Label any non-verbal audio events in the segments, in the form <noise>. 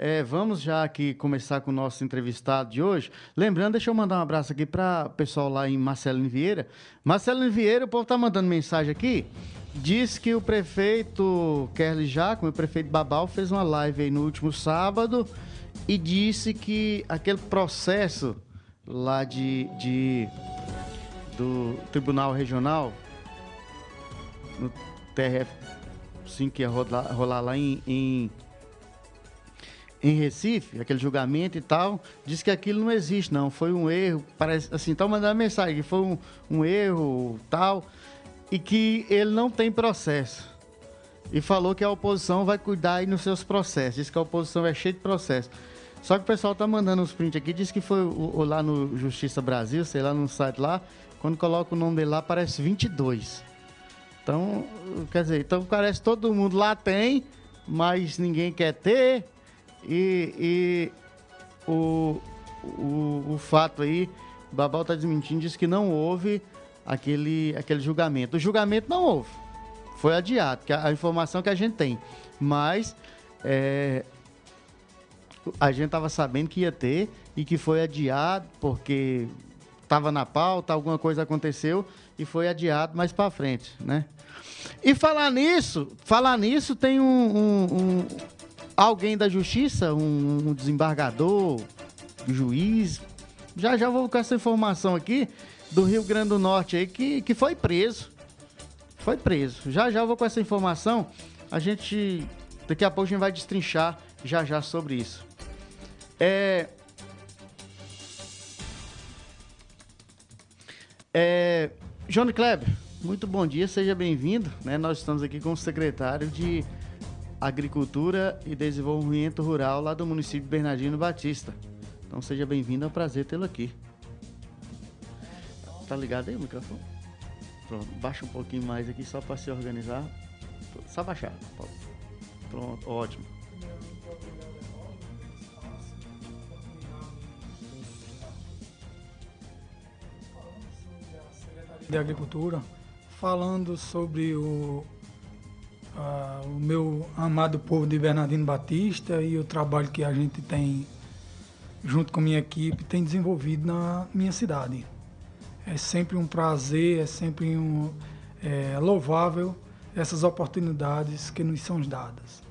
É, vamos já aqui começar com o nosso entrevistado de hoje. Lembrando, deixa eu mandar um abraço aqui para o pessoal lá em Marcelino Vieira. Marcelino Vieira, o povo tá mandando mensagem aqui. Diz que o prefeito Kerly Jacome, o prefeito Babal, fez uma live aí no último sábado e disse que aquele processo lá de, de do Tribunal Regional, no TRF, sim, que ia rolar, rolar lá em, em em Recife, aquele julgamento e tal, disse que aquilo não existe, não. Foi um erro, parece assim, estão mandando mensagem que foi um, um erro tal, e que ele não tem processo. E falou que a oposição vai cuidar aí nos seus processos. Diz que a oposição é cheia de processos. Só que o pessoal tá mandando uns prints aqui, diz que foi o, o, lá no Justiça Brasil, sei lá, no site lá, quando coloca o nome dele lá, aparece 22. Então, quer dizer, então parece todo mundo lá tem, mas ninguém quer ter e, e o, o, o, fato aí, o Babal está desmentindo, diz que não houve aquele, aquele julgamento. O julgamento não houve. Foi adiado, que a, a informação que a gente tem. Mas é, a gente estava sabendo que ia ter e que foi adiado porque estava na pauta, alguma coisa aconteceu e foi adiado mais para frente, né? E falar nisso, falar nisso tem um, um, um alguém da justiça, um, um desembargador, um juiz. Já já vou com essa informação aqui do Rio Grande do Norte aí que, que foi preso. Foi preso. Já já vou com essa informação. A gente daqui a pouco a gente vai destrinchar já já sobre isso. É É, Johnny Kleber, muito bom dia, seja bem-vindo. Né? Nós estamos aqui com o secretário de Agricultura e Desenvolvimento Rural lá do município de Bernardino Batista. Então seja bem-vindo, é um prazer tê-lo aqui. Tá ligado aí o microfone? Pronto, baixa um pouquinho mais aqui só para se organizar. Só baixar. Pronto, ótimo. De Agricultura, falando sobre o uh, o meu amado povo de Bernardino Batista e o trabalho que a gente tem, junto com minha equipe, tem desenvolvido na minha cidade. É sempre um prazer, é sempre um, é, louvável essas oportunidades que nos são dadas.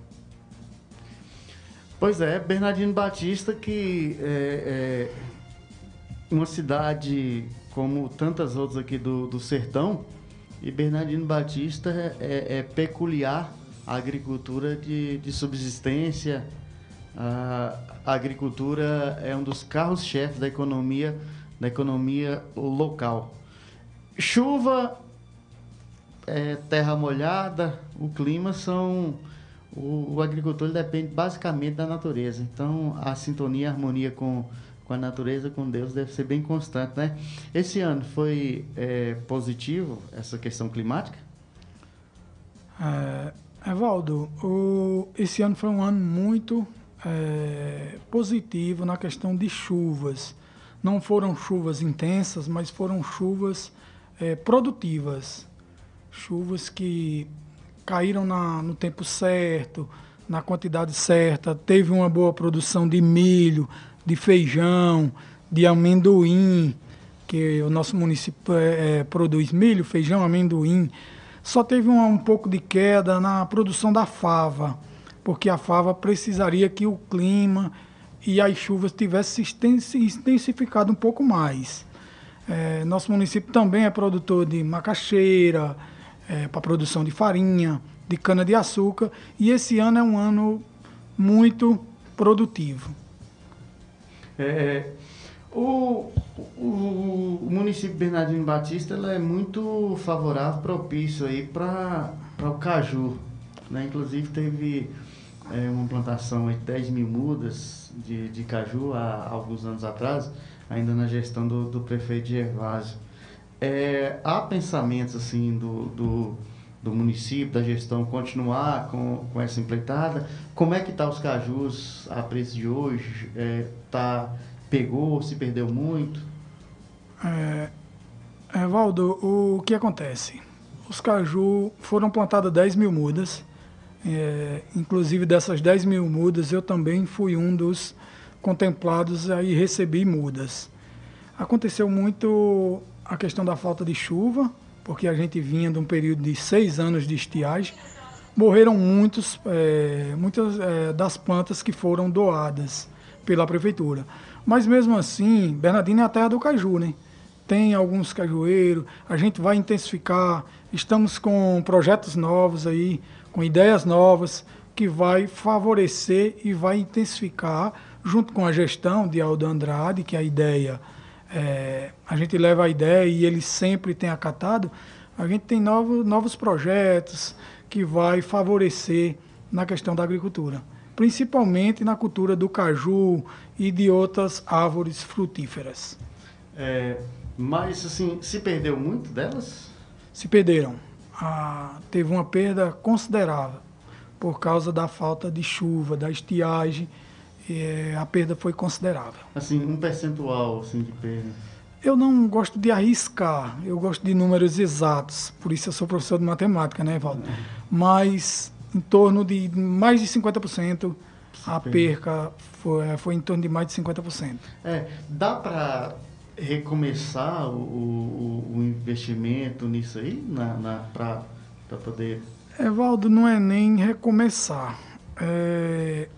Pois é, Bernardino Batista, que é, é uma cidade como tantas outras aqui do, do sertão, e Bernardino Batista é, é peculiar a agricultura de, de subsistência. A, agricultura é um dos carros-chefes da economia, da economia local. Chuva, é, terra molhada, o clima são. O, agricultor depende basicamente da natureza. Então, a sintonia, a harmonia com com a natureza, com Deus, deve ser bem constante, né? Esse ano foi é, positivo essa questão climática? É, Evaldo, o, esse ano foi um ano muito é, positivo na questão de chuvas. Não foram chuvas intensas, mas foram chuvas é, produtivas. Chuvas que caíram na, no tempo certo, na quantidade certa, teve uma boa produção de milho, de feijão, de amendoim, que o nosso município é, é, produz milho, feijão, amendoim. Só teve um, um pouco de queda na produção da fava, porque a fava precisaria que o clima e as chuvas tivessem se intensificado um pouco mais. É, nosso município também é produtor de macaxeira, é, para produção de farinha, de cana-de-açúcar, e esse ano é um ano muito produtivo. É, é, o, o, o, município Bernardino Batista é muito favorável, propício aí para o caju. Né? Inclusive teve é, uma plantação de 10 mil mudas de, de caju há, alguns anos atrás, ainda na gestão do, do prefeito Gervásio. É, há pensamentos assim do, do, do, município, da gestão, continuar com, com essa empreitada? Como é que tá os cajus a preço de hoje? É, tá, pegou, se perdeu muito? É, Evaldo, o que acontece? Os caju foram plantadas 10 mil mudas É, inclusive dessas 10 mil mudas, eu também fui um dos contemplados e recebi mudas. Aconteceu muito a questão da falta de chuva, porque a gente vinha de um período de seis anos de estiagem. Morreram muitos, é, muitas é, das plantas que foram doadas pela prefeitura. Mas mesmo assim, Bernardino é a terra do caju, né? Tem alguns cajueiros, a gente vai intensificar, estamos com projetos novos aí, com ideias novas, que vai favorecer e vai intensificar, junto com a gestão de Aldo Andrade, que é a ideia, a gente leva a ideia e ele sempre tem acatado, a gente tem novos, novos projetos que vai favorecer na questão da agricultura principalmente na cultura do caju e de outras árvores frutíferas. É, mas, assim, se perdeu muito delas? Se perderam. Ah, teve uma perda considerável por causa da falta de chuva, da estiagem. É, a perda foi considerável. Assim, um percentual assim, de perda? Eu não gosto de arriscar, eu gosto de números exatos, por isso eu sou professor de matemática, né, Valdo? Uhum. Mas em torno de mais de 50%. A perca foi, foi em torno de mais de 50%. É, dá para recomeçar o, o, o, investimento nisso aí na, na para poder. Evaldo, não é nem recomeçar. É,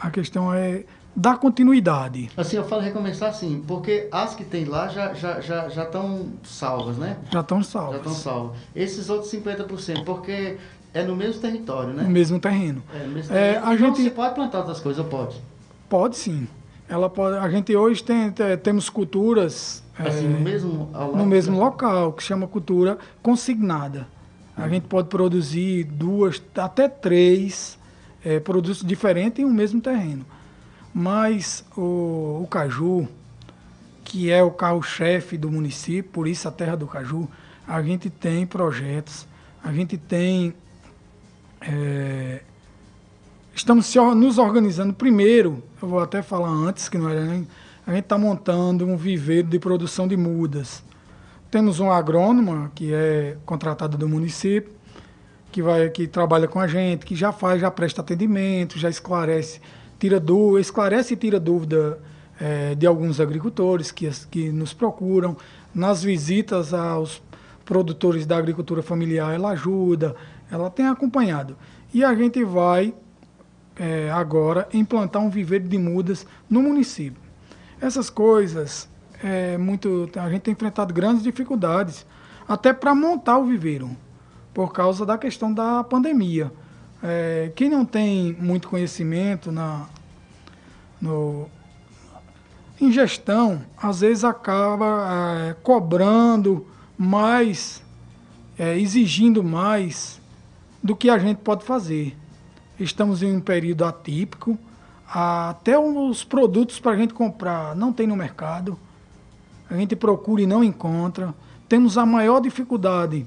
a questão é dar continuidade. Assim, eu falo recomeçar assim, porque as que tem lá já já já já estão salvas, né? Já estão salvas. Já estão salvas. Esses outros 50%, porque é no mesmo território, né? No mesmo terreno. É, no mesmo terreno. É, a então, gente você pode plantar outras coisas, pode? Pode sim. Ela pode, a gente hoje tem, temos culturas assim, é, no mesmo, no mesmo local, que chama cultura consignada. A gente pode produzir duas, até três é, produtos diferentes em um mesmo terreno. Mas o, o caju, que é o carro-chefe do município, por isso a terra do caju, a gente tem projetos, a gente tem é, estamos nos organizando. Primeiro, eu vou até falar antes, que não era nem. A gente está montando um viveiro de produção de mudas. Temos um agrônomo que é contratado do município, que vai que trabalha com a gente, que já faz, já presta atendimento, já esclarece, tira dúvida, esclarece e tira dúvida é, de alguns agricultores que, que nos procuram. Nas visitas aos produtores da agricultura familiar, ela ajuda, ela tem acompanhado. E a gente vai é, agora implantar um viveiro de mudas no município. Essas coisas, é, muito, a gente tem enfrentado grandes dificuldades, até para montar o viveiro, por causa da questão da pandemia. É, quem não tem muito conhecimento na, no, em gestão, às vezes acaba é, cobrando mais, é, exigindo mais do que a gente pode fazer. Estamos em um período atípico, até os produtos para a gente comprar não tem no mercado, a gente procura e não encontra. Temos a maior dificuldade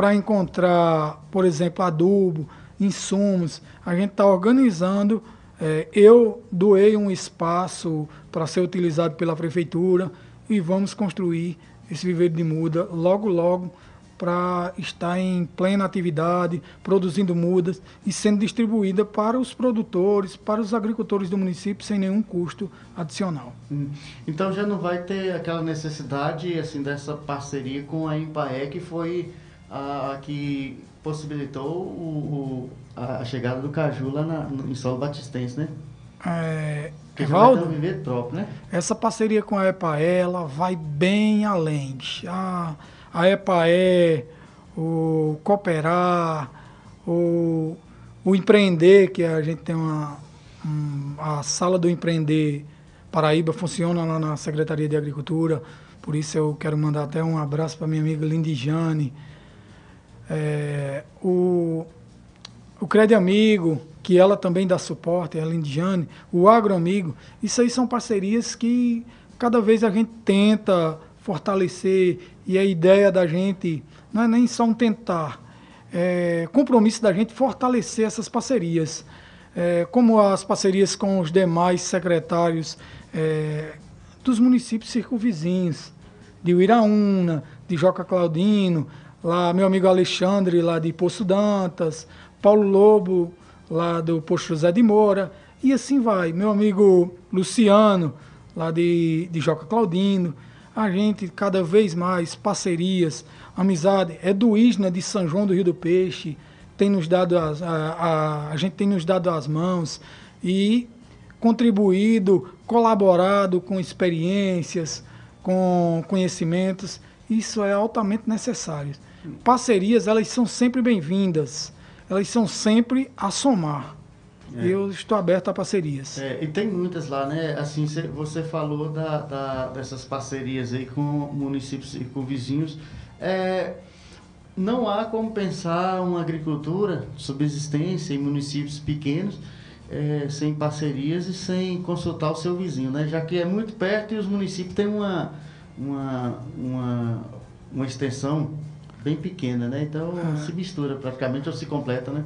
para encontrar, por exemplo, adubo, insumos. A gente está organizando. É, eu doei um espaço para ser utilizado pela prefeitura e vamos construir esse viveiro de muda logo, logo para estar em plena atividade, produzindo mudas e sendo distribuída para os produtores, para os agricultores do município sem nenhum custo adicional. Hum. Então já não vai ter aquela necessidade assim dessa parceria com a Impae que foi a, a que possibilitou o, o, a chegada do caju lá na, no, em solo batistense, né? É, Evaldo, um próprio, né? Essa parceria com a EPAE, ela vai bem além. A, a EPAE, o Cooperar, o, o Empreender, que a gente tem uma, um, a sala do Empreender Paraíba funciona lá na Secretaria de Agricultura, por isso eu quero mandar até um abraço para minha amiga Lindijane. É, o, o Crédito Amigo, que ela também dá suporte, a Lindijane, o Agro Amigo, isso aí são parcerias que cada vez a gente tenta fortalecer e a ideia da gente não é nem só um tentar, é compromisso da gente fortalecer essas parcerias, é, como as parcerias com os demais secretários é, dos municípios circunvizinhos, de Uiraúna, de Joca Claudino, lá meu amigo Alexandre, lá de Poço Dantas, Paulo Lobo, lá do Posto José de Moura, e assim vai. Meu amigo Luciano, lá de, de Joca Claudino, a gente cada vez mais parcerias, amizade. É do Isna de São João do Rio do Peixe, tem nos dado as, a, a, a gente tem nos dado as mãos e contribuído, colaborado com experiências, com conhecimentos. Isso é altamente necessário. Parcerias, elas são sempre bem-vindas. Elas são sempre a somar. É. Eu estou aberto a parcerias. É, e tem muitas lá, né? Assim, cê, você falou da, da, dessas parcerias aí com municípios e com vizinhos. É, não há como pensar uma agricultura subsistência em municípios pequenos é, sem parcerias e sem consultar o seu vizinho, né? Já que é muito perto e os municípios têm uma, uma, uma, uma extensão bem pequena, né? Então é. se mistura praticamente ou se completa, né?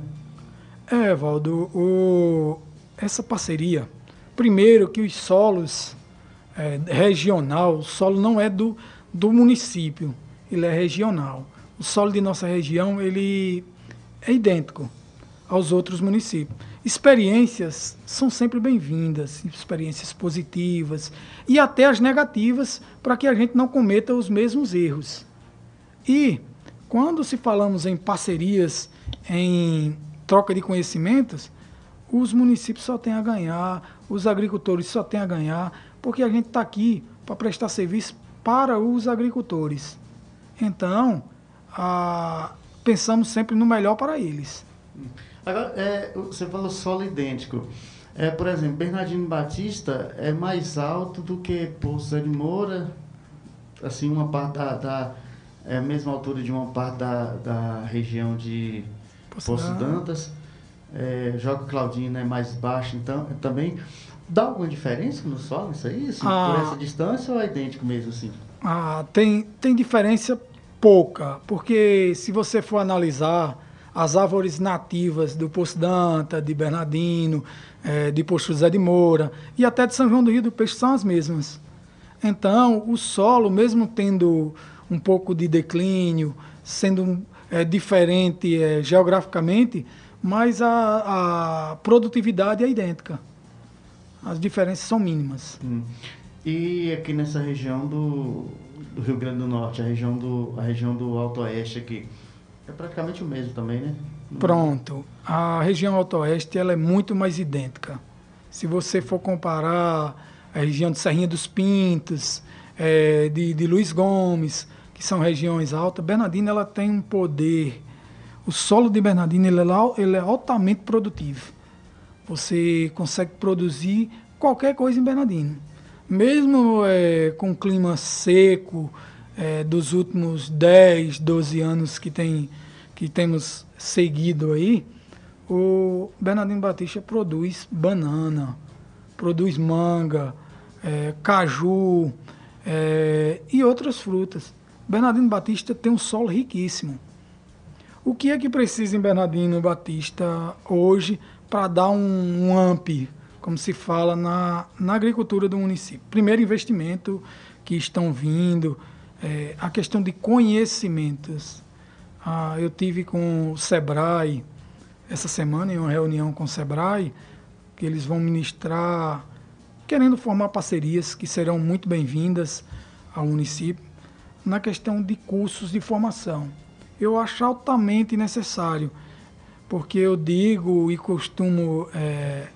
É, Valdo, o, essa parceria, primeiro que os solos é, regional, o solo não é do, do município, ele é regional. O solo de nossa região, ele é idêntico aos outros municípios. Experiências são sempre bem-vindas, experiências positivas e até as negativas, para que a gente não cometa os mesmos erros. E quando se falamos em parcerias, em troca de conhecimentos, os municípios só têm a ganhar, os agricultores só têm a ganhar, porque a gente está aqui para prestar serviço para os agricultores. Então, a, pensamos sempre no melhor para eles. Agora, é, você falou solo idêntico. É, por exemplo, Bernardino Batista é mais alto do que Poço de Moura, assim, uma parte da, da é a mesma altura de uma parte da, da região de Poço Dantas. É, Joga Claudino é mais baixo, então também. Dá alguma diferença no solo isso aí? Assim, ah, por essa distância ou é idêntico mesmo assim? Ah, tem, tem diferença pouca, porque se você for analisar as árvores nativas do Poço Danta, de Bernardino, é, de Poço José de Moura e até de São João do Rio do Peixe são as mesmas. Então, o solo, mesmo tendo um pouco de declínio, sendo é, diferente é, geograficamente, mas a, a, produtividade é idêntica. As diferenças são mínimas. Hum. E aqui nessa região do, do, Rio Grande do Norte, a região do, a região do Alto Oeste aqui, é praticamente o mesmo também, né? Pronto. A região Alto Oeste ela é muito mais idêntica. Se você for comparar a região de Serrinha dos Pintos, é, de, de Luiz Gomes, são regiões altas, Bernardino ela tem um poder. O solo de Bernardino ele é, ele é altamente produtivo. Você consegue produzir qualquer coisa em Bernardino. Mesmo é, com clima seco, é, dos últimos 10, 12 anos que, tem, que temos seguido aí, o Bernardino Batista produz banana, produz manga, é, caju é, e outras frutas. Bernardino Batista tem um solo riquíssimo. O que é que precisa em Bernardino Batista hoje para dar um, um AMP, como se fala na, na agricultura do município? Primeiro, investimento que estão vindo, é, a questão de conhecimentos. Ah, eu tive com o Sebrae essa semana em uma reunião com o Sebrae, que eles vão ministrar, querendo formar parcerias que serão muito bem-vindas ao município, na questão de cursos de formação. Eu acho altamente necessário, porque eu digo e costumo é,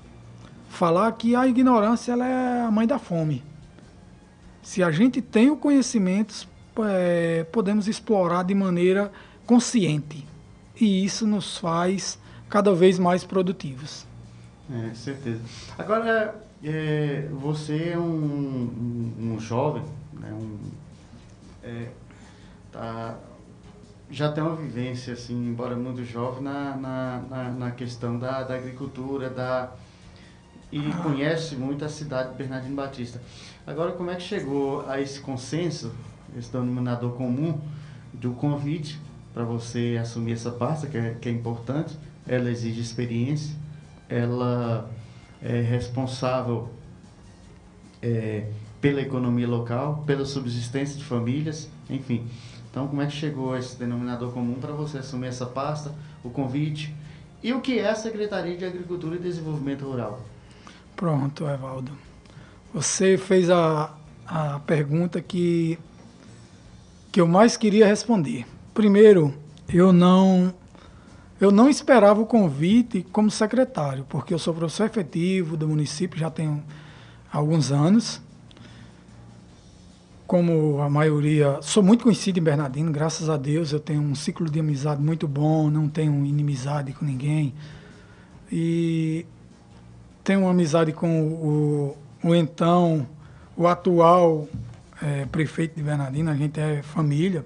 falar que a ignorância é a mãe da fome. Se a gente tem o conhecimento, é, podemos explorar de maneira consciente. E isso nos faz cada vez mais produtivos. É, certeza. Agora, é, você é um, um, um jovem, né, um, é, tá, já tem uma vivência, assim, embora muito jovem, na, na, na, na questão da, da agricultura, da, e conhece muito a cidade de Bernardino Batista. Agora, como é que chegou a esse consenso esse denominador comum do convite para você assumir essa pasta, que é, que é importante. Ela exige experiência, ela é responsável é, pela economia local, pela subsistência de famílias, enfim. Então, como é que chegou esse denominador comum para você assumir essa pasta, o convite E o que é a Secretaria de Agricultura e Desenvolvimento Rural? Pronto, Evaldo. Você fez a, a pergunta que, que eu mais queria responder. Primeiro, eu não eu não esperava o convite como secretário, porque eu sou professor efetivo do município, já tenho alguns anos. Como a maioria, sou muito conhecido em Bernardino, graças a Deus, eu tenho um ciclo de amizade muito bom, não tenho inimizade com ninguém. E tenho uma amizade com o, o então, o atual é, prefeito de Bernardino, a gente é família,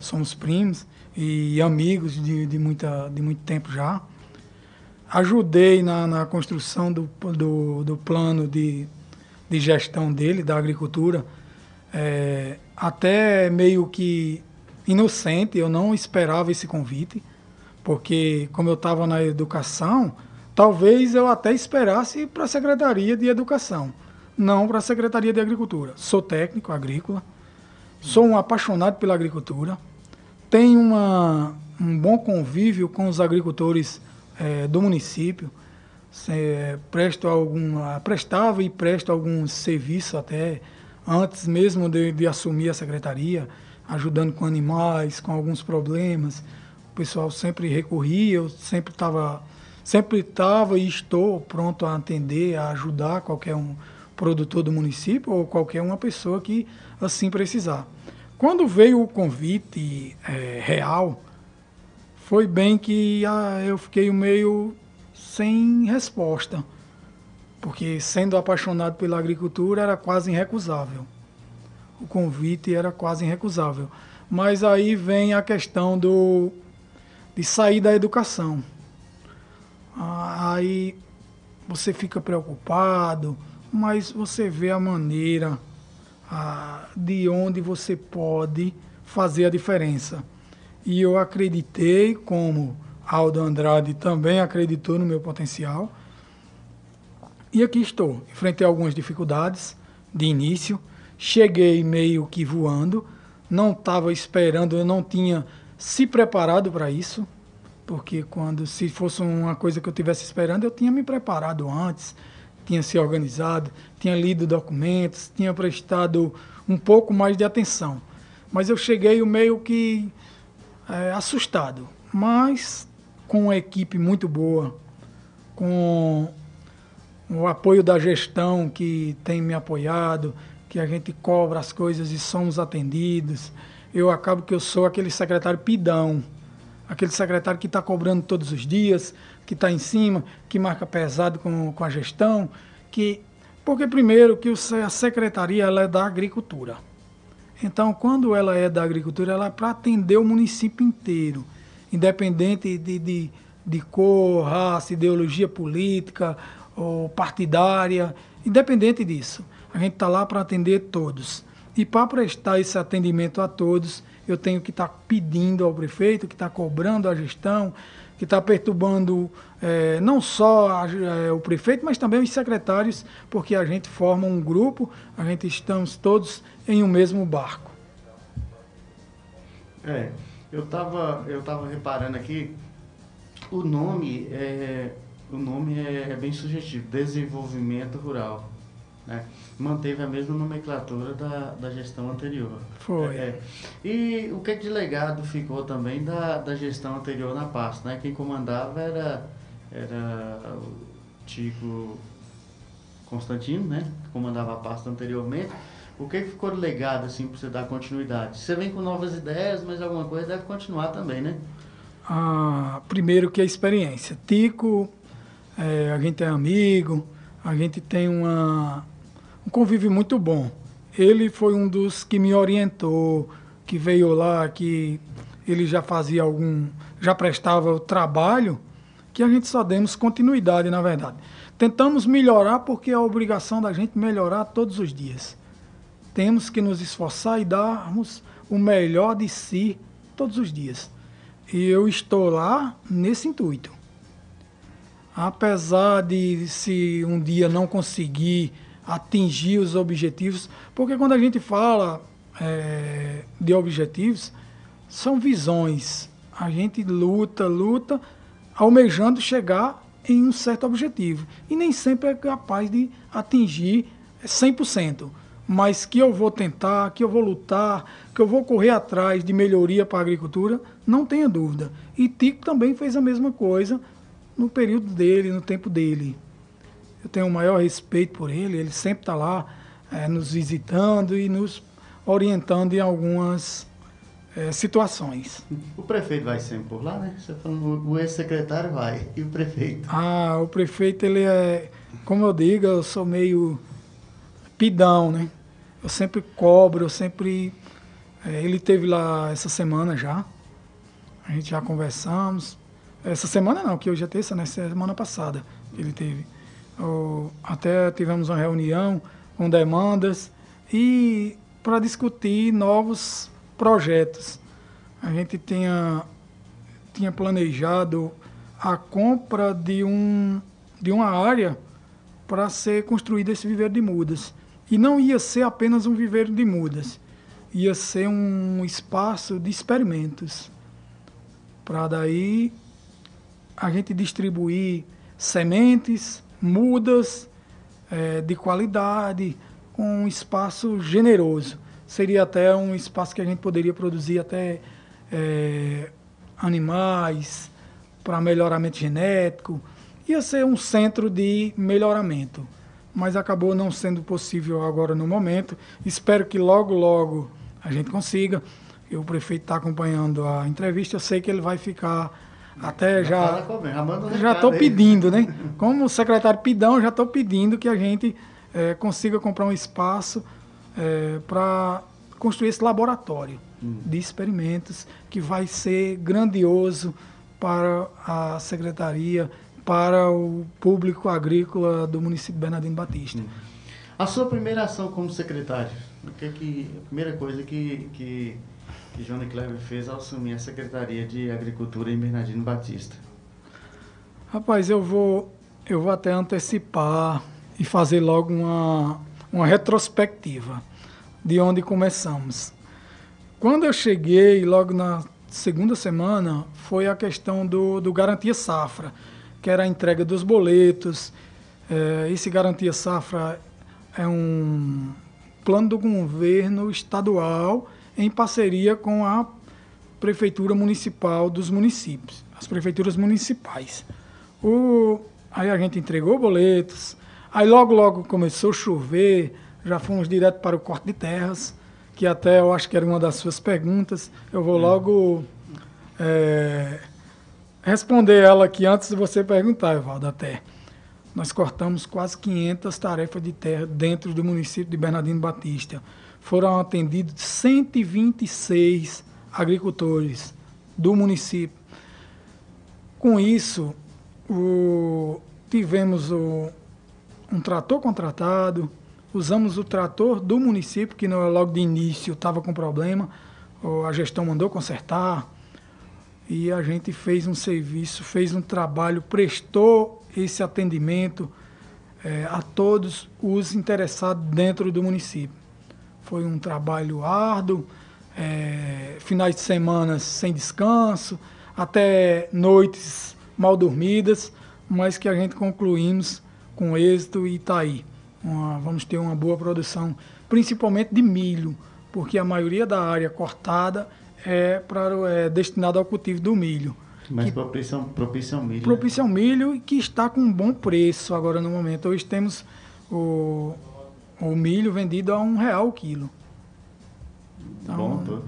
somos primos e amigos de, de, muita, de muito tempo já. Ajudei na, na construção do, do, do plano de, de gestão dele, da agricultura, é, até meio que inocente, eu não esperava esse convite, porque como eu estava na educação, talvez eu até esperasse para a Secretaria de Educação, não para a Secretaria de Agricultura. Sou técnico agrícola, sou um apaixonado pela agricultura, tem uma, um bom convívio com os agricultores é, do município, presto algum, prestava e presto alguns serviços até antes mesmo de, de assumir a secretaria, ajudando com animais, com alguns problemas. O pessoal sempre recorria, eu sempre estava sempre estava e estou pronto a atender, a ajudar qualquer um produtor do município ou qualquer uma pessoa que assim precisar. Quando veio o convite é, real, foi bem que ah, eu fiquei meio sem resposta, porque sendo apaixonado pela agricultura era quase irrecusável. O convite era quase irrecusável. Mas aí vem a questão do de sair da educação. Ah, aí você fica preocupado, mas você vê a maneira de onde você pode fazer a diferença. E eu acreditei, como Aldo Andrade também acreditou no meu potencial. E aqui estou. Enfrentei algumas dificuldades de início. Cheguei meio que voando. Não estava esperando, eu não tinha se preparado para isso. Porque quando se fosse uma coisa que eu tivesse esperando, eu tinha me preparado antes tinha se organizado, tinha lido documentos, tinha prestado um pouco mais de atenção. Mas eu cheguei meio que é, assustado, mas com uma equipe muito boa, com o apoio da gestão que tem me apoiado, que a gente cobra as coisas e somos atendidos. Eu acabo que eu sou aquele secretário pidão, aquele secretário que está cobrando todos os dias, que está em cima, que marca pesado com, com a gestão, que porque primeiro que a secretaria ela é da agricultura. Então, quando ela é da agricultura, ela é para atender o município inteiro, independente de, de, de cor, raça, ideologia política ou partidária, independente disso. A gente está lá para atender todos. E para prestar esse atendimento a todos, eu tenho que estar tá pedindo ao prefeito, que está cobrando a gestão, que está perturbando é, não só a, é, o prefeito, mas também os secretários, porque a gente forma um grupo, a gente estamos todos em um mesmo barco. É, eu estava eu tava reparando aqui, o nome é, o nome é, é bem sugestivo, desenvolvimento rural. Né? Manteve a mesma nomenclatura da, da gestão anterior. Foi. É, é. E o que de legado ficou também da, da gestão anterior na pasta? Né? Quem comandava era, era o Tico Constantino, né? que comandava a pasta anteriormente. O que ficou de legado assim, para você dar continuidade? Você vem com novas ideias, mas alguma coisa deve continuar também, né? Ah, primeiro que a experiência. Tico, é, a gente é amigo, a gente tem uma, um convívio muito bom. Ele foi um dos que me orientou, que veio lá, que ele já fazia algum, já prestava o trabalho, que a gente só demos continuidade, na verdade. Tentamos melhorar porque é a obrigação da gente melhorar todos os dias. Temos que nos esforçar e darmos o melhor de si todos os dias. E eu estou lá nesse intuito. Apesar de se um dia não conseguir atingir os objetivos, porque quando a gente fala é, de objetivos, são visões. A gente luta, luta almejando chegar em um certo objetivo. E nem sempre é capaz de atingir 100%. Mas que eu vou tentar, que eu vou lutar, que eu vou correr atrás de melhoria para a agricultura, não tenha dúvida. E Tico também fez a mesma coisa no período dele, no tempo dele. Eu tenho o maior respeito por ele, ele sempre está lá é, nos visitando e nos orientando em algumas é, situações. O prefeito vai sempre por lá, né? Você falou, o ex-secretário vai, e o prefeito? Ah, o prefeito, ele é, como eu digo, eu sou meio pidão, né? Eu sempre cobro, eu sempre. É, ele teve lá essa semana já. A gente já conversamos. Essa semana não, que hoje é terça, né? Semana passada ele teve. Até tivemos uma reunião com demandas e para discutir novos projetos. A gente tinha, tinha planejado a compra de, um, de uma área para ser construído esse viveiro de mudas. E não ia ser apenas um viveiro de mudas, ia ser um espaço de experimentos. Para daí a gente distribuir sementes, mudas é, de qualidade, com um espaço generoso. Seria até um espaço que a gente poderia produzir até é, animais para melhoramento genético. Ia ser um centro de melhoramento mas acabou não sendo possível agora no momento. Espero que logo, logo a gente consiga. O prefeito está acompanhando a entrevista, eu sei que ele vai ficar até já. Já estou pedindo, né? <laughs> Como secretário Pidão, já estou pedindo que a gente é, consiga comprar um espaço é, para construir esse laboratório hum. de experimentos que vai ser grandioso para a secretaria para o público agrícola do município de Bernardino Batista. Hum. A sua primeira ação como secretário, o que, é que a primeira coisa que, que, que Johnny Kleber fez ao assumir a Secretaria de Agricultura em Bernardino Batista? Rapaz, eu vou, eu vou até antecipar e fazer logo uma, uma retrospectiva de onde começamos. Quando eu cheguei, logo na segunda semana, foi a questão do, do Garantia Safra que era a entrega dos boletos. É, esse Garantia Safra é um plano do governo estadual em parceria com a Prefeitura Municipal dos municípios, as prefeituras municipais. O, aí a gente entregou boletos, aí logo, logo começou a chover, já fomos direto para o corte de terras, que até eu acho que era uma das suas perguntas. Eu vou logo. É, responder ela aqui antes de você perguntar, Evaldo, até. Nós cortamos quase 500 tarefas de terra dentro do município de Bernardino Batista. Foram atendidos 126 agricultores do município. Com isso, o, tivemos o, um trator contratado, usamos o trator do município, que no, logo de início estava com problema, a gestão mandou consertar, e a gente fez um serviço, fez um trabalho, prestou esse atendimento é, a todos os interessados dentro do município. Foi um trabalho árduo, é, finais de semana sem descanso, até noites mal dormidas, mas que a gente concluímos com êxito e está aí. Uma, vamos ter uma boa produção, principalmente de milho, porque a maioria da área cortada é, pra, é destinado ao cultivo do milho. Mas propício, propício ao milho. Né? Propício ao milho e que está com um bom preço agora no momento. Hoje temos o, o milho vendido a um real o quilo. Então, bom, tô.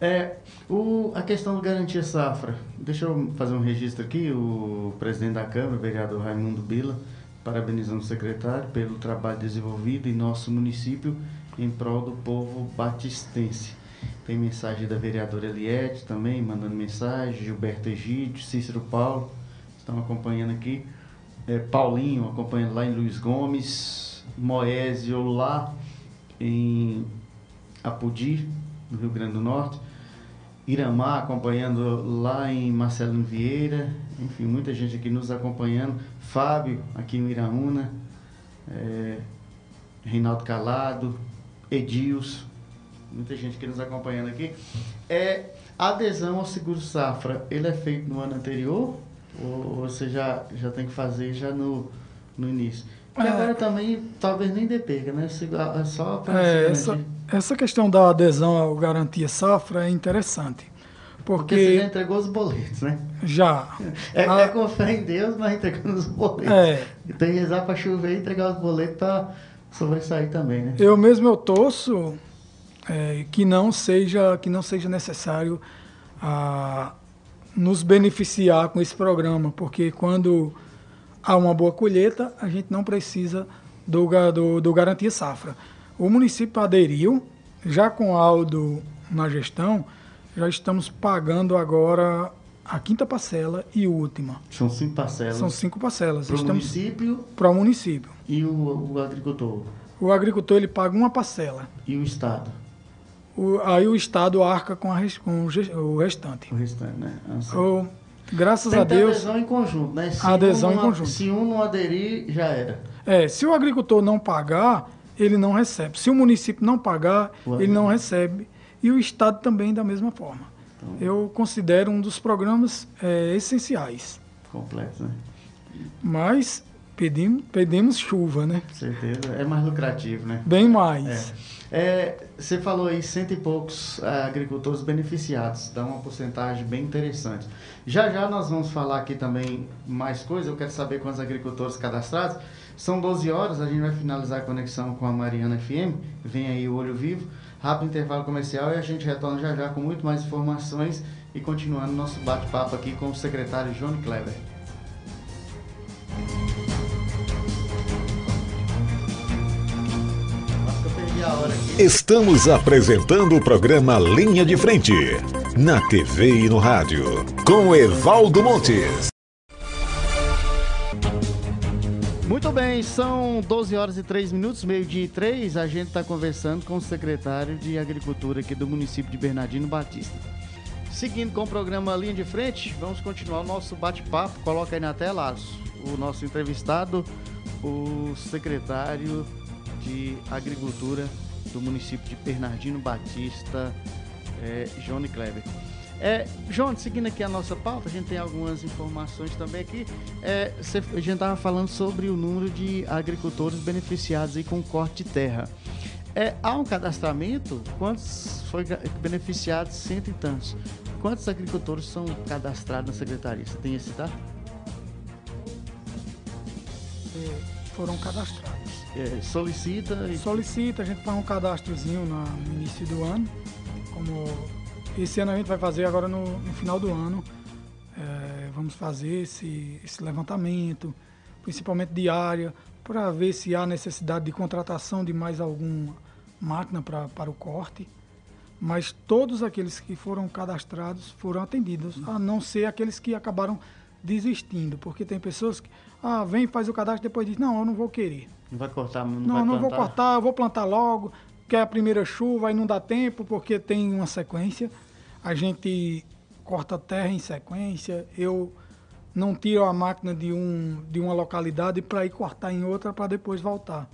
É, o, a questão do garantia safra. Deixa eu fazer um registro aqui. O presidente da Câmara, o vereador Raimundo Bila, parabenizando o secretário pelo trabalho desenvolvido em nosso município em prol do povo batistense. Tem mensagem da vereadora Eliette também, mandando mensagem, Gilberto Egídio, Cícero Paulo, estão acompanhando aqui. É, Paulinho acompanhando lá em Luiz Gomes, Moésio lá em Apudi, no Rio Grande do Norte. Iramá acompanhando lá em Marcelino Vieira, enfim, muita gente aqui nos acompanhando. Fábio aqui em Iraúna, é, Reinaldo Calado, Edilson, muita gente que nos acompanhando aqui, é adesão ao seguro safra, ele é feito no ano anterior Ou você já, já tem que fazer já no, no início? E é. agora também talvez nem dê pega, né? É só para é, essa, essa questão da adesão ao Garantia Safra é interessante. Porque, porque você já entregou os boletos, né? Já. <laughs> É, a... é com fé em Deus, mas entregando os boletos. É. E tem que rezar para chover e entregar os boletos para sobressair também, né? Eu mesmo eu torço é, que não seja que não seja necessário a, nos beneficiar com esse programa, porque quando há uma boa colheita, a gente não precisa do, do, do Garantia Safra. O município aderiu, já com Aldo na gestão, já estamos pagando agora a quinta parcela e última. São cinco parcelas. São cinco parcelas. Para o município? Para o município. E o, o, agricultor? O agricultor ele paga uma parcela. E o Estado? O, aí o Estado arca com, a, com o restante. O restante, né? Ah, o, graças a Deus. adesão em conjunto, né? Se adesão um em conjunto. Se um não aderir, já era. É, se o agricultor não pagar, ele não recebe. Se o município não pagar, ele não recebe. E o Estado também da mesma forma. Então, Eu considero um dos programas é, essenciais. Completo, né? Mas pedimos, pedimos chuva, né? Com certeza. É mais lucrativo, né? Bem mais. É. É, você falou aí cento e poucos é, agricultores beneficiados, dá uma porcentagem bem interessante. Já já nós vamos falar aqui também mais coisas, eu quero saber quantos agricultores cadastrados. São 12 horas, a gente vai finalizar a conexão com a Mariana FM, vem aí o Olho Vivo. Rápido intervalo comercial e a gente retorna já já com muito mais informações e continuando nosso bate-papo aqui com o secretário Johnny Kleber. Estamos apresentando o programa Linha de Frente, na TV e no rádio, com Evaldo Montes. Muito bem, são 12 horas e 3 minutos, meio-dia e 3. A gente está conversando com o secretário de Agricultura aqui do município de Bernardino Batista. Seguindo com o programa Linha de Frente, vamos continuar o nosso bate-papo. Coloca aí na tela o nosso entrevistado, o secretário de Agricultura do município de Bernardino Batista, é, Johnny Kleber. É, João, seguindo aqui a nossa pauta, a gente tem algumas informações também aqui. É, a gente estava falando sobre o número de agricultores beneficiados aí com corte de terra. É, há um cadastramento? Quantos foi beneficiados? Cento e tantos. Quantos agricultores são cadastrados na secretaria? Você tem esse dado? É, foram cadastrados. É, solicita? E... Solicita, a gente faz um cadastrozinho no início do ano, como esse ano a gente vai fazer agora no, no final do ano. É, vamos fazer esse, esse levantamento, principalmente de área, para ver se há necessidade de contratação de mais alguma máquina pra, para o corte. Mas todos aqueles que foram cadastrados foram atendidos, a não ser aqueles que acabaram desistindo, porque tem pessoas que ah, vem, faz o cadastro, depois diz, não, eu não vou querer. Não vai cortar, não, não vai Não, vou cortar, eu vou plantar logo, quer a primeira chuva, aí não dá tempo, porque tem uma sequência. A gente corta terra em sequência, eu não tiro a máquina de, um, de uma localidade para ir cortar em outra para depois voltar.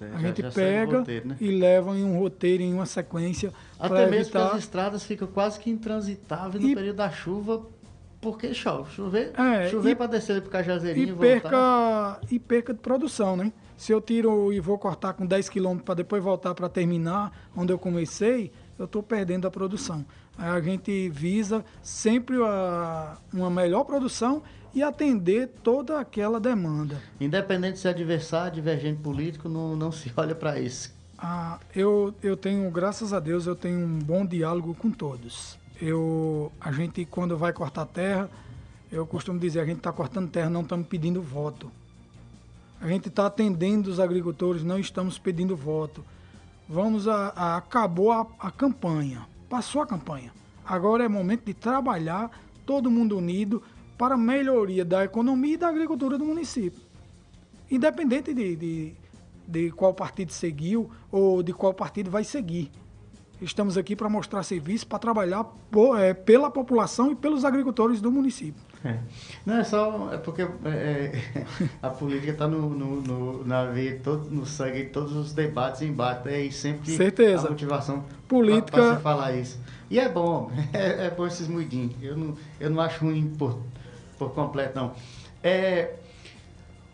a já, gente já pega roteiro, né? e leva em um roteiro, em uma sequência. Até mesmo evitar... porque as estradas ficam quase que intransitáveis no e... período da chuva, porque chove. Chover, é, chover para descer para o Cajazeirinho e, e perca, voltar. E perca de produção, né? Se eu tiro e vou cortar com 10 km para depois voltar para terminar onde eu comecei, eu estou perdendo a produção. A gente visa sempre a, uma melhor produção e atender toda aquela demanda. Independente se é adversário, divergente político, não, não se <laughs> olha para isso. Ah, eu, eu tenho, graças a Deus, eu tenho um bom diálogo com todos. Eu, a gente, quando vai cortar terra, eu costumo dizer, a gente está cortando terra, não estamos pedindo voto. A gente está atendendo os agricultores, não estamos pedindo voto. Vamos a, a acabou a, a campanha, passou a campanha. Agora é momento de trabalhar todo mundo unido para a melhoria da economia e da agricultura do município. Independente de, de, de qual partido seguiu ou de qual partido vai seguir. Estamos aqui para mostrar serviço, para trabalhar por, é, pela população e pelos agricultores do município. É. Não, é só. É porque é, é <laughs> a política está no, no, no, na veia, todo, no sangue, todos os debates, embates, é, sempre Certeza. a motivação política para falar isso. E é bom, <laughs> é, é bom esses muidinhos. Eu não, eu não acho ruim por, por completo, não. É,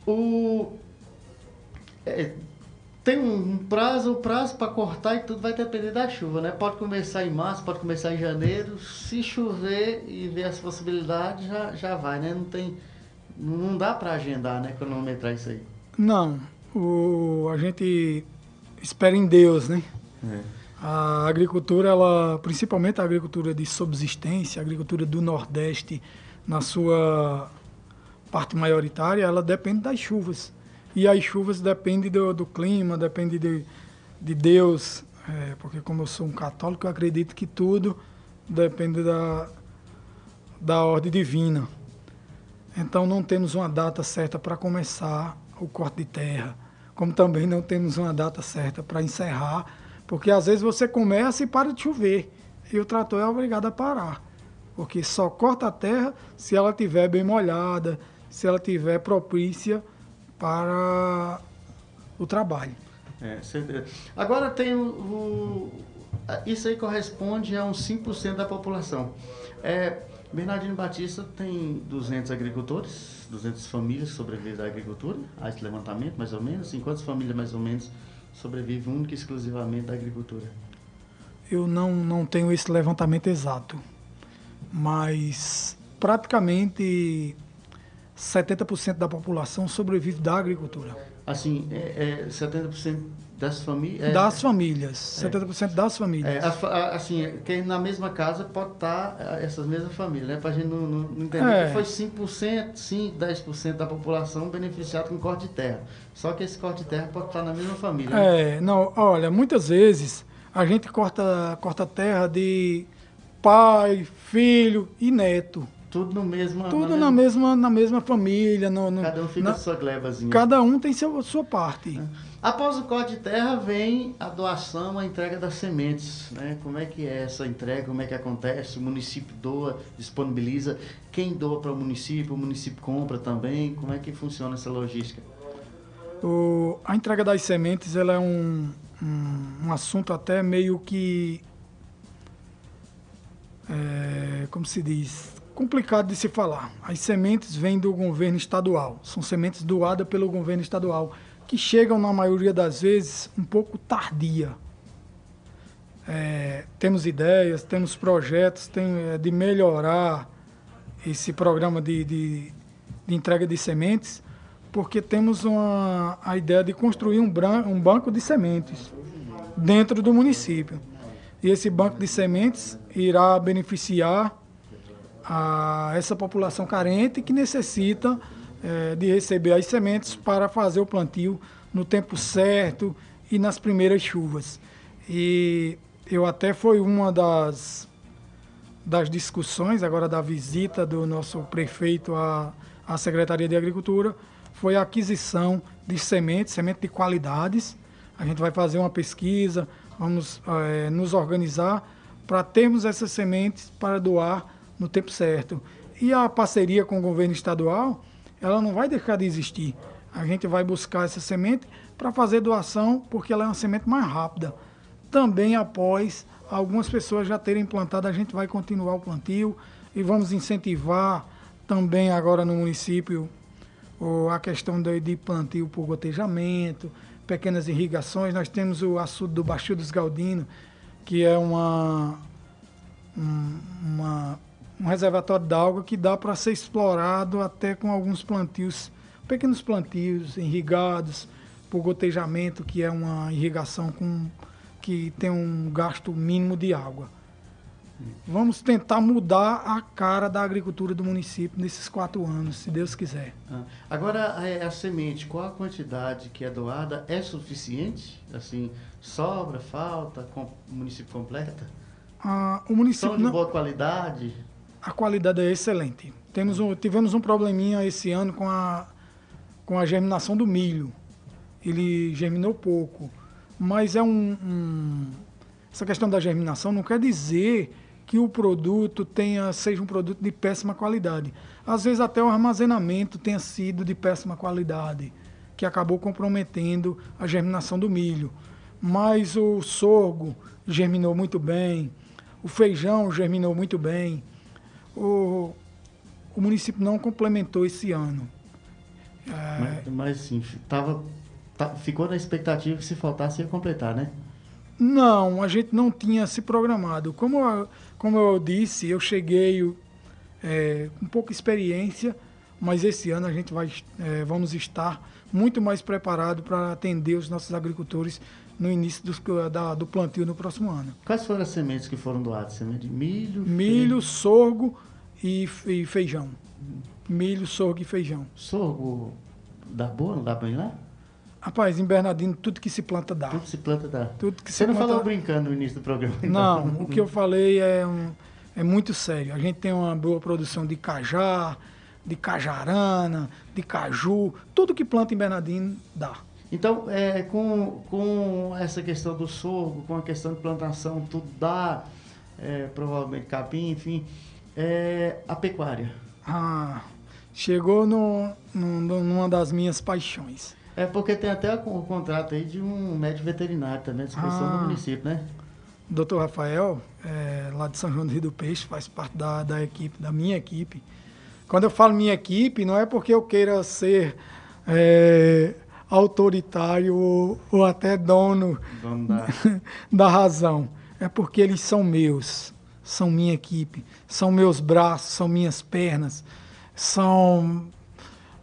o, é, tem um prazo, o prazo para cortar e tudo vai depender da chuva, né? Pode começar em março, pode começar em janeiro. Se chover e ver as possibilidades, já, já vai, né? Não tem. Não dá para agendar, né? Cronometrar isso aí. Não. O, a gente espera em Deus, né? É. A agricultura, ela, principalmente a agricultura de subsistência, a agricultura do Nordeste, na sua parte maioritária, ela depende das chuvas. E as chuvas dependem do, do clima, depende de, de Deus, é, porque como eu sou um católico, eu acredito que tudo depende da, da ordem divina. Então não temos uma data certa para começar o corte de terra, como também não temos uma data certa para encerrar, porque às vezes você começa e para de chover, e o trator é obrigado a parar, porque só corta a terra se ela estiver bem molhada, se ela estiver propícia para o trabalho. É, agora tem o, o, Isso aí corresponde a uns 5% da população. É, Bernardino Batista tem 200 agricultores, 200 famílias sobrevivem da agricultura, a esse levantamento mais ou menos. Em quantas famílias mais ou menos sobrevivem única e exclusivamente da agricultura? Eu não, não tenho esse levantamento exato, mas praticamente 70% da população sobrevive da agricultura. Assim, é, é 70% das famílias? É, das famílias, é, 70% das famílias. É, assim, que na mesma casa pode estar é, essas mesmas famílias, né? Para a gente não, não entender é. que foi 5%, 5%, 10% da população beneficiada com corte de terra. Só que esse corte de terra pode estar na mesma família. Né? É, não, olha, muitas vezes a gente corta, corta terra de pai, filho e neto. Tudo no mesmo. Tudo na, na mesma, na mesma família. No, no, cada um fica na, sua glevazinha. Cada um tem seu, sua parte. É. Após o corte de terra vem a doação, a entrega das sementes. Né? Como é que é essa entrega? Como é que acontece? O município doa, disponibiliza. Quem doa para o município? O município compra também? Como é que funciona essa logística? O, a entrega das sementes ela é um, um, um assunto até meio que. É, como se diz? Complicado de se falar. As sementes vêm do governo estadual, são sementes doadas pelo governo estadual, que chegam, na maioria das vezes, um pouco tardia. É, temos ideias, temos projetos tem, é, de melhorar esse programa de, de, de, entrega de sementes, porque temos uma, a ideia de construir um, bran, um banco de sementes dentro do município. E esse banco de sementes irá beneficiar a essa população carente que necessita é, de receber as sementes para fazer o plantio no tempo certo e nas primeiras chuvas. E eu até foi uma das, das discussões agora da visita do nosso prefeito à, à Secretaria de Agricultura, foi a aquisição de sementes, sementes de qualidades. A gente vai fazer uma pesquisa, vamos é, nos organizar para termos essas sementes para doar no tempo certo. E a parceria com o governo estadual, ela não vai deixar de existir. A gente vai buscar essa semente para fazer doação, porque ela é uma semente mais rápida. Também após algumas pessoas já terem plantado, a gente vai continuar o plantio e vamos incentivar também agora no município a questão de plantio por gotejamento, pequenas irrigações. Nós temos o açude do Baixio dos Galdino, que é uma, uma um reservatório d'água que dá para ser explorado até com alguns plantios, pequenos plantios irrigados por gotejamento, que é uma irrigação com, que tem um gasto mínimo de água. Vamos tentar mudar a cara da agricultura do município nesses quatro anos, se Deus quiser. Ah, agora, a, a, semente, qual a quantidade que é doada? É suficiente? Assim, sobra, falta, com, o município completa? Ah, o município São de boa qualidade? A qualidade é excelente. Temos um, tivemos um probleminha esse ano com a, com a germinação do milho. Ele germinou pouco. Mas é um, um, Essa questão da germinação não quer dizer que o produto tenha, seja um produto de péssima qualidade. Às vezes até o armazenamento tenha sido de péssima qualidade, que acabou comprometendo a germinação do milho. Mas o sorgo germinou muito bem, o feijão germinou muito bem o, o município não complementou esse ano. É... Mas, sim, tava, tá, ficou na expectativa que se faltasse ia completar, né? Não, a gente não tinha se programado. Como eu, como eu disse, eu cheguei é, com pouca experiência, mas esse ano a gente vai, é, vamos estar muito mais preparado para atender os nossos agricultores no início do, da, do plantio no próximo ano. Quais foram as sementes que foram doadas? Semente de milho? Milho, sorgo e, e feijão. Milho, sorgo e feijão. Sorgo dá boa? Não dá bem lá? Rapaz, em Bernardino, tudo que se planta dá. Tudo que se planta dá. Tudo que Você não planta... falou brincando no início do programa. Então. Não, o que eu <laughs> falei é, um, é muito sério. A gente tem uma boa produção de cajá, de cajarana, de caju. Tudo que planta em Bernardino dá. Então, é, com, com essa questão do sorgo, com a questão de plantação, tudo dá, é, provavelmente capim, enfim, é, a pecuária. Ah, chegou no, no, numa das minhas paixões. É porque tem até o, contrato aí de um médico veterinário também, à disposição ah, do município, né? Doutor Rafael, é, lá de São João do Rio do Peixe, faz parte da, da equipe, da minha equipe. Quando eu falo minha equipe, não é porque eu queira ser é, autoritário ou, ou, até dono, dono da... <laughs> da razão. É porque eles são meus, são minha equipe, são meus braços, são minhas pernas, são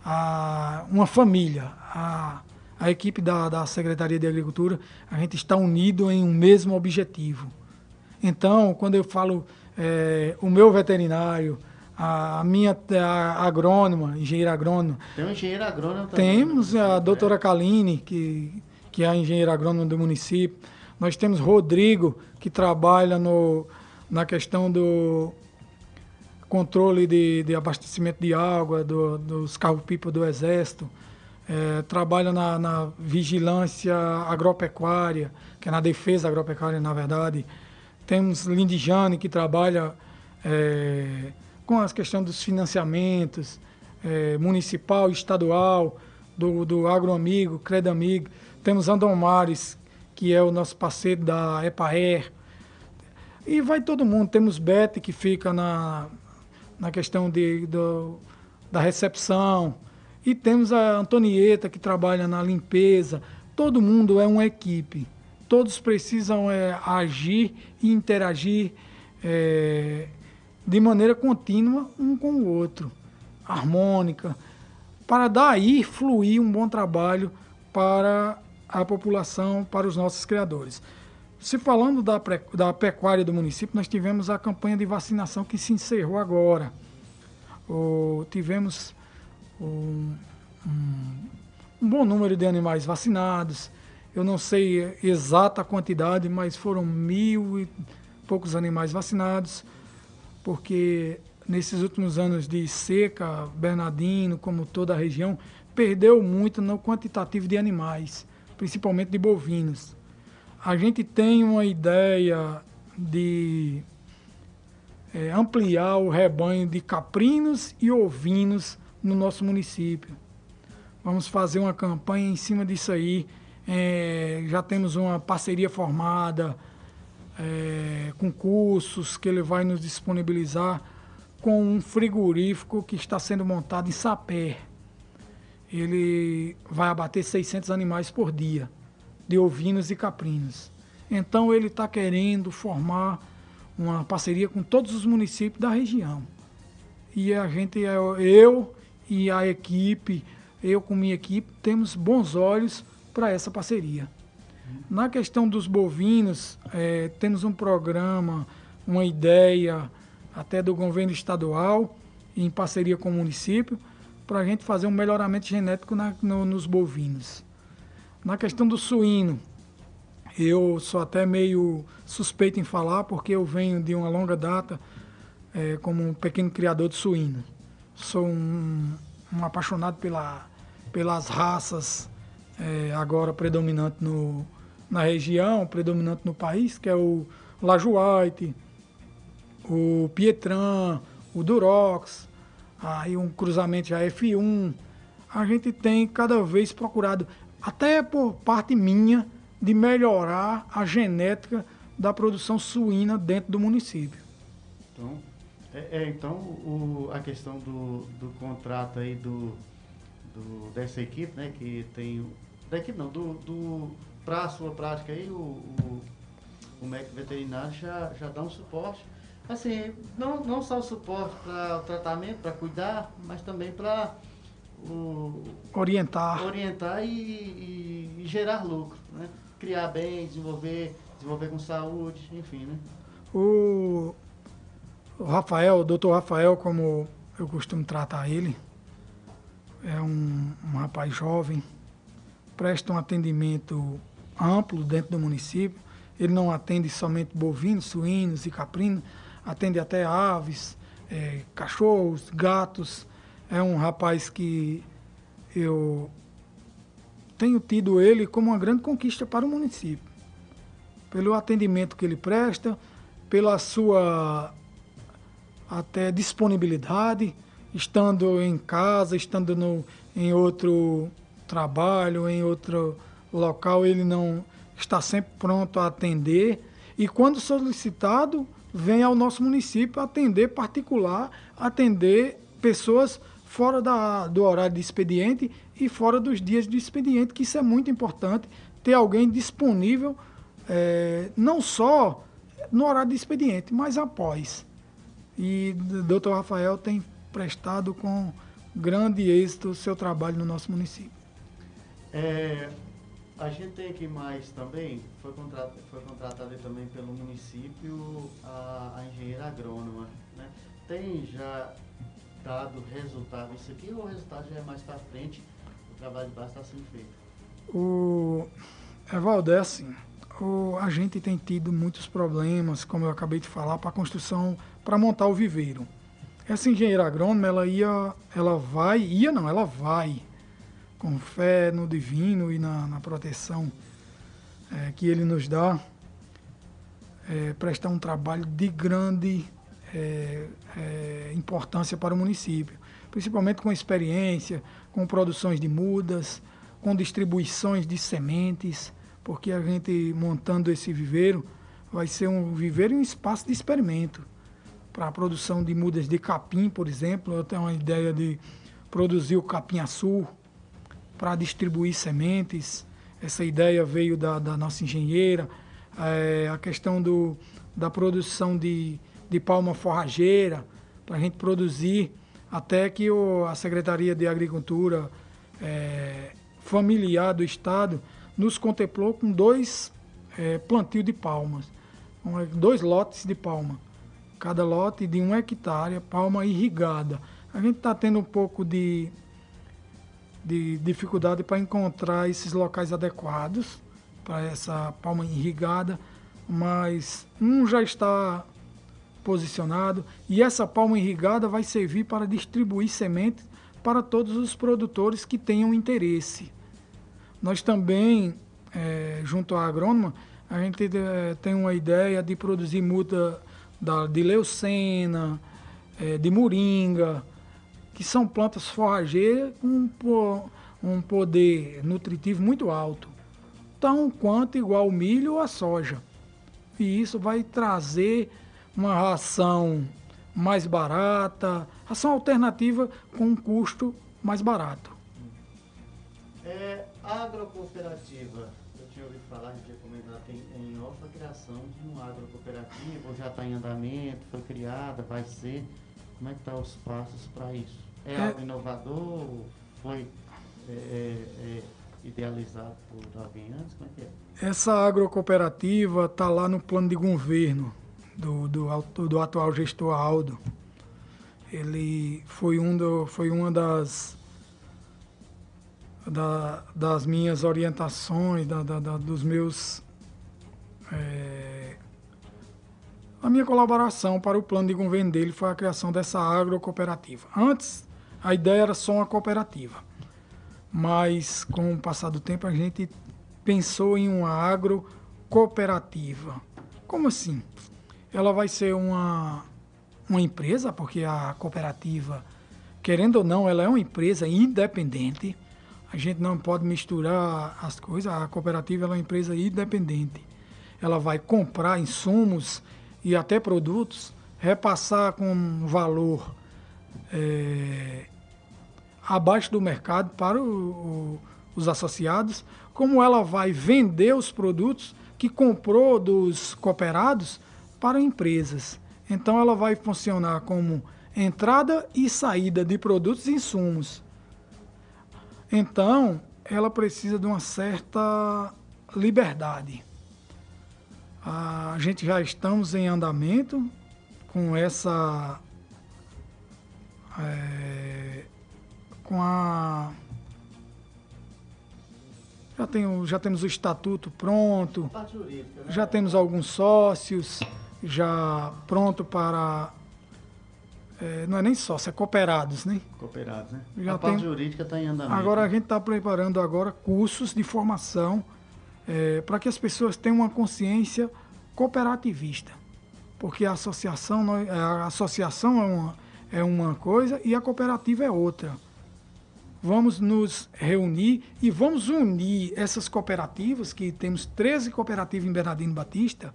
a, uma família. A, a equipe da, da Secretaria de Agricultura, a gente está unido em um mesmo objetivo. Então, quando eu falo é, o meu veterinário, a minha a agrônoma, engenheira agrônoma. Tem um engenheiro agrônomo também. Temos a doutora Kaline, que, que é a engenheira agrônoma do município. Nós temos Rodrigo, que trabalha no, na questão do controle de, de abastecimento de água do, dos carros-pipa do Exército, é, trabalha na, na, vigilância agropecuária, que é na defesa agropecuária, na verdade. Temos Lindijane, que trabalha é, com as questões dos financiamentos é, municipal, estadual, do, do Agroamigo, Credo Amigo. Temos Andomares, que é o nosso parceiro da EPAER. E vai todo mundo. Temos Bete, que fica na, na questão de, do, da recepção. E temos a Antonieta, que trabalha na limpeza. Todo mundo é uma equipe. Todos precisam é, agir e interagir é, de maneira contínua um com o outro, harmônica, para daí fluir um bom trabalho para a população, para os nossos criadores. Se falando da, da pecuária do município, nós tivemos a campanha de vacinação que se encerrou agora. O, tivemos um, um, um, bom número de animais vacinados. Eu não sei exata quantidade, mas foram mil e poucos animais vacinados, porque nesses últimos anos de seca, Bernardino, como toda a região, perdeu muito no quantitativo de animais, principalmente de bovinos a gente tem uma ideia de é, ampliar o rebanho de caprinos e ovinos no nosso município. Vamos fazer uma campanha em cima disso aí. É, já temos uma parceria formada é, com cursos que ele vai nos disponibilizar com um frigorífico que está sendo montado em Sapé. Ele vai abater 600 animais por dia de ovinos e caprinos. Então ele está querendo formar uma parceria com todos os municípios da região. E a gente, eu e a equipe, eu com minha equipe, temos bons olhos para essa parceria. Na questão dos bovinos, é, temos um programa, uma ideia até do governo estadual, em parceria com o município, para a gente fazer um melhoramento genético na, no, nos bovinos. Na questão do suíno, eu sou até meio suspeito em falar, porque eu venho de uma longa data é, como um pequeno criador de suíno. Sou um, um apaixonado pela, pelas raças é, agora predominante no, na região, predominante no país, que é o Lajuite, o Pietran, o Durox, aí um cruzamento já F1. A gente tem cada vez procurado até por parte minha, de melhorar a genética da produção suína dentro do município. Então, É, é então o, a questão do, do contrato aí do, do, dessa equipe, né? Que tem. Da equipe não, do, do para a sua prática aí, o, o, o médico veterinário já, já dá um suporte. Assim, não, não só o suporte para o tratamento, para cuidar, mas também para orientar, orientar e, e, e, gerar lucro, né? Criar bem, desenvolver, desenvolver com saúde, enfim, né? O, o Rafael, o doutor Rafael, como eu costumo tratar ele, é um, um rapaz jovem, presta um atendimento amplo dentro do município. Ele não atende somente bovinos, suínos e caprinos, atende até aves, é, cachorros, gatos. É um rapaz que eu tenho tido ele como uma grande conquista para o município. Pelo atendimento que ele presta, pela sua até disponibilidade, estando em casa, estando no, em outro trabalho, em outro local, ele não está sempre pronto a atender. E quando solicitado, vem ao nosso município atender particular, atender pessoas fora da, do horário de expediente e fora dos dias de expediente, que isso é muito importante, ter alguém disponível, é, não só no horário de expediente, mas após. E o doutor Rafael tem prestado com grande êxito o seu trabalho no nosso município. É, a gente tem aqui mais também, foi contratada, foi contratada também pelo município a, a engenheira agrônoma. Né? Tem já dado resultado isso aqui ou o resultado já é mais para frente? O trabalho de base está sendo feito? O Evaldo, é assim, o, a gente tem tido muitos problemas, como eu acabei de falar, para a construção, para montar o viveiro. Essa engenheira agrônoma, ela ia, ela vai, ia não, ela vai com fé no divino e na, na proteção é, que ele nos dá, é, prestar um trabalho de grande é, é, importância para o município, principalmente com experiência, com produções de mudas, com distribuições de sementes, porque a gente montando esse viveiro vai ser um viveiro e um espaço de experimento para a produção de mudas de capim, por exemplo. Eu tenho uma ideia de produzir o capim-açúcar para distribuir sementes. Essa ideia veio da, da nossa engenheira. É, a questão do, da produção de, de palma forrageira, para a gente produzir, até que o, a Secretaria de Agricultura é, Familiar do Estado nos contemplou com dois é, plantios de palmas, dois lotes de palma, cada lote de um hectare, palma irrigada. A gente está tendo um pouco de de dificuldade para encontrar esses locais adequados para essa palma irrigada, mas um já está posicionado e essa palma irrigada vai servir para distribuir sementes para todos os produtores que tenham interesse. Nós também, é, junto à agrônoma, a gente é, tem uma ideia de produzir muda da, de leucena, é, de moringa, que são plantas forrageiras com um poder nutritivo muito alto, tão quanto igual o milho ou a soja. E isso vai trazer uma ração mais barata, ração alternativa com um custo mais barato. É, agrocooperativa, eu tinha ouvido falar, a gente tinha comentado em, em off a criação de um agrocooperativa, já está em andamento, foi criada, vai ser. Como é que estão tá os passos para isso? É, é algo inovador? Foi é, é, é, idealizado por alguém antes? Como é que é? Essa agrocooperativa está lá no plano de governo do, do, do, atual gestor Aldo. Ele foi, um do, foi uma das, da, das minhas orientações, da, da, da dos meus. É, a minha colaboração para o plano de governo dele foi a criação dessa agrocooperativa. Antes a ideia era só uma cooperativa. Mas com o passar do tempo a gente pensou em uma agrocooperativa. Como assim? Ela vai ser uma, uma empresa, porque a cooperativa, querendo ou não, ela é uma empresa independente. A gente não pode misturar as coisas. A cooperativa é uma empresa independente. Ela vai comprar insumos e até produtos repassar com um valor é, abaixo do mercado para o, o, os associados, como ela vai vender os produtos que comprou dos cooperados para empresas. Então ela vai funcionar como entrada e saída de produtos e insumos. Então, ela precisa de uma certa liberdade. A gente já estamos em andamento com essa. É, com a. Já, tem, já temos o estatuto pronto, já temos alguns sócios já pronto para é, não é nem sócio, é cooperados, né? Cooperados, né? Já a tem... parte jurídica está em andamento. Agora a gente está preparando agora cursos de formação é, para que as pessoas tenham uma consciência cooperativista. Porque a associação, é, a associação é uma, é uma coisa e a cooperativa é outra. Vamos nos reunir e vamos unir essas cooperativas, que temos 13 cooperativas em Bernardino Batista.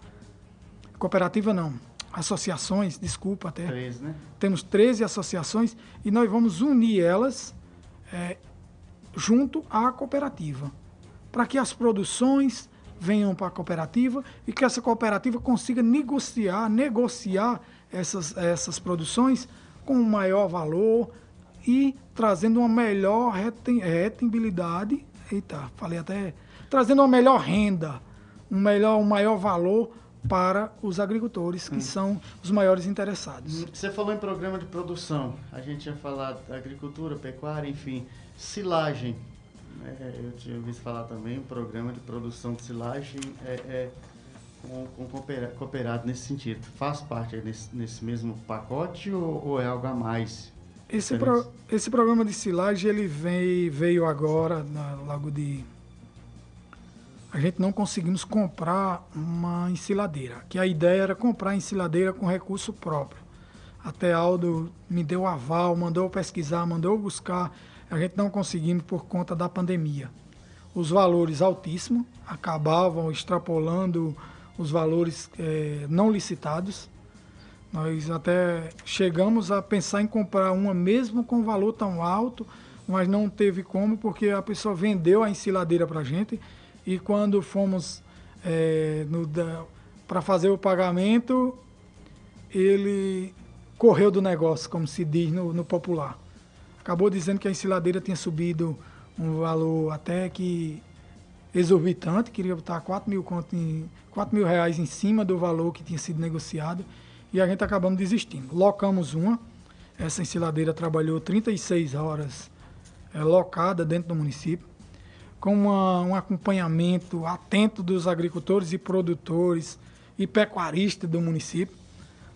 Cooperativa não, associações, desculpa até. 13, né? Temos 13 associações e nós vamos unir elas é, junto à cooperativa, para que as produções venham para a cooperativa e que essa cooperativa consiga negociar, negociar essas, essas produções com um maior valor e trazendo uma melhor rentabilidade, eita, falei até, trazendo uma melhor renda, um melhor, um maior valor para os agricultores, que hum. são os maiores interessados. Você falou em programa de produção, a gente ia falar agricultura, pecuária, enfim, silagem. É, eu tinha ouvido falar também, um programa de produção de silagem é, é com, com cooperado nesse sentido. Faz parte nesse, nesse mesmo pacote ou, ou, é algo a mais? Esse, pro, esse programa de silagem ele veio, veio agora, na, logo de a gente não conseguimos comprar uma ensiladeira, que a ideia era comprar ensiladeira com recurso próprio. Até Aldo me deu aval, mandou pesquisar, mandou buscar, a gente não conseguimos por conta da pandemia. Os valores altíssimos acabavam extrapolando os valores é, não licitados. Nós até chegamos a pensar em comprar uma mesmo com valor tão alto, mas não teve como porque a pessoa vendeu a ensiladeira para a gente e quando fomos é, para fazer o pagamento, ele correu do negócio, como se diz no, no, popular. Acabou dizendo que a ensiladeira tinha subido um valor até que exorbitante, queria botar 4 mil, em, 4 mil reais em cima do valor que tinha sido negociado e a gente acabamos desistindo. Locamos uma, essa ensiladeira trabalhou 36 horas é, locada dentro do município com uma, um acompanhamento atento dos agricultores e produtores e pecuaristas do município.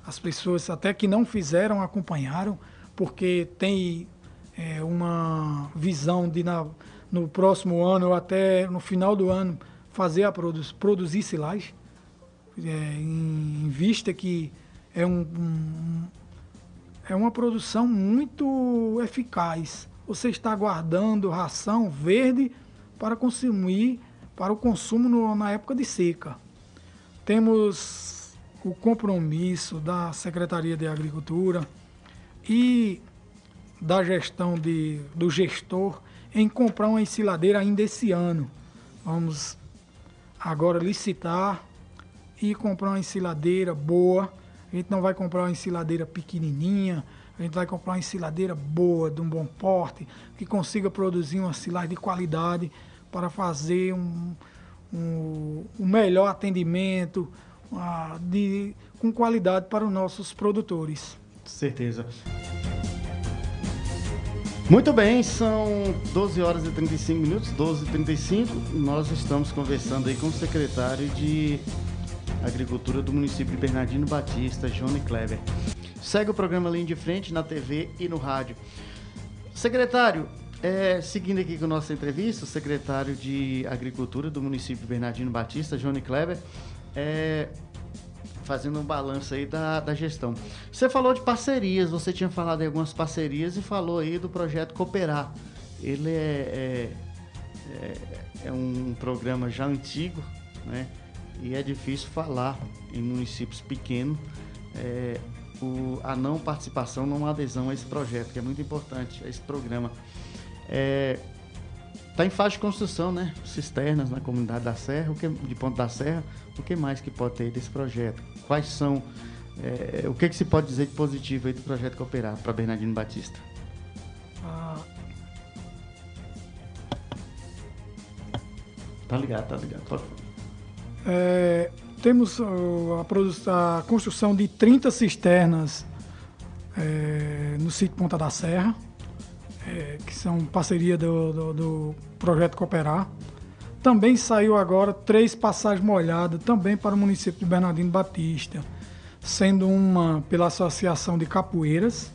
As pessoas até que não fizeram acompanharam, porque tem é, uma visão de na, no próximo ano ou até no final do ano fazer a produ produzir silagem, é, em, em, vista que é, um, um, é uma produção muito eficaz. Você está guardando ração verde para consumir, para o consumo no, na época de seca. Temos o compromisso da Secretaria de Agricultura e da gestão de, do gestor em comprar uma ensiladeira ainda esse ano. Vamos agora licitar e comprar uma ensiladeira boa. A gente não vai comprar uma ensiladeira pequenininha, a gente vai comprar uma ensiladeira boa, de um bom porte, que consiga produzir uma silagem de qualidade para fazer um, um, um melhor atendimento uh, de, com qualidade para os nossos produtores. Certeza. Muito bem, são 12 horas e 35 minutos, 12 e 35. Nós estamos conversando aí com o secretário de Agricultura do município de Bernardino Batista, Johnny Kleber. Segue o programa Linha de Frente na TV e no rádio. Secretário, é, seguindo aqui com a nossa entrevista, o secretário de Agricultura do município Bernardino Batista, Johnny Kleber, é, fazendo um balanço aí da, da gestão. Você falou de parcerias, você tinha falado de algumas parcerias e falou aí do projeto Cooperar. Ele é, é, é, é um programa já antigo, né? E é difícil falar em municípios pequenos é, o, a não participação, não adesão a esse projeto, que é muito importante, a esse programa. É, Está em fase de construção, né? Cisternas na comunidade da Serra, o que, de Ponto da Serra. O que mais que pode ter desse projeto? Quais são. É, o que, que se pode dizer de positivo aí do projeto Cooperar para Bernardino Batista? Ah. Tá ligado, tá ligado. Pode é, temos a, a, construção de 30 cisternas é, no sítio Ponta da Serra que são parceria do, do, do, projeto Cooperar. Também saiu agora três passagens molhadas, também para o município de Bernardino Batista, sendo uma pela Associação de Capoeiras,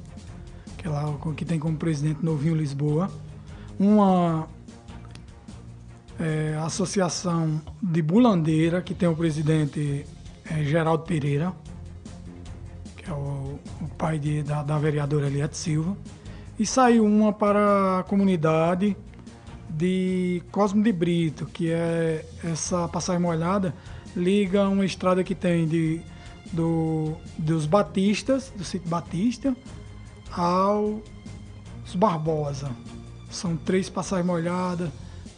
que, é lá, que tem como presidente Novinho Lisboa, uma é, Associação de Bulandeira, que tem o presidente é, Geraldo Pereira, que é o, o pai de, da, da vereadora Eliette Silva e saiu uma para a comunidade de Cosmo de Brito, que é essa passagem molhada, liga uma estrada que tem de, do, dos Batistas, do sítio Batista, aos Barbosa. São três passagens molhadas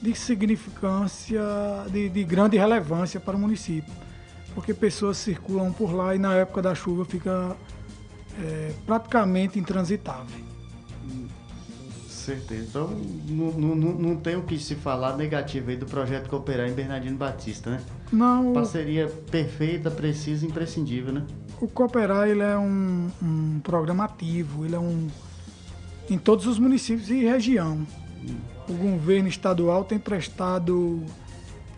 de significância, de, de grande relevância para o município, porque pessoas circulam por lá e na época da chuva fica é, praticamente intransitável certeza. Então, não, não, não tem o que se falar negativo aí do projeto Cooperar em Bernardino Batista, né? Não. Parceria perfeita, precisa e imprescindível, né? O Cooperar, ele é um, um programa ativo, ele é um... em todos os municípios e região. O governo estadual tem prestado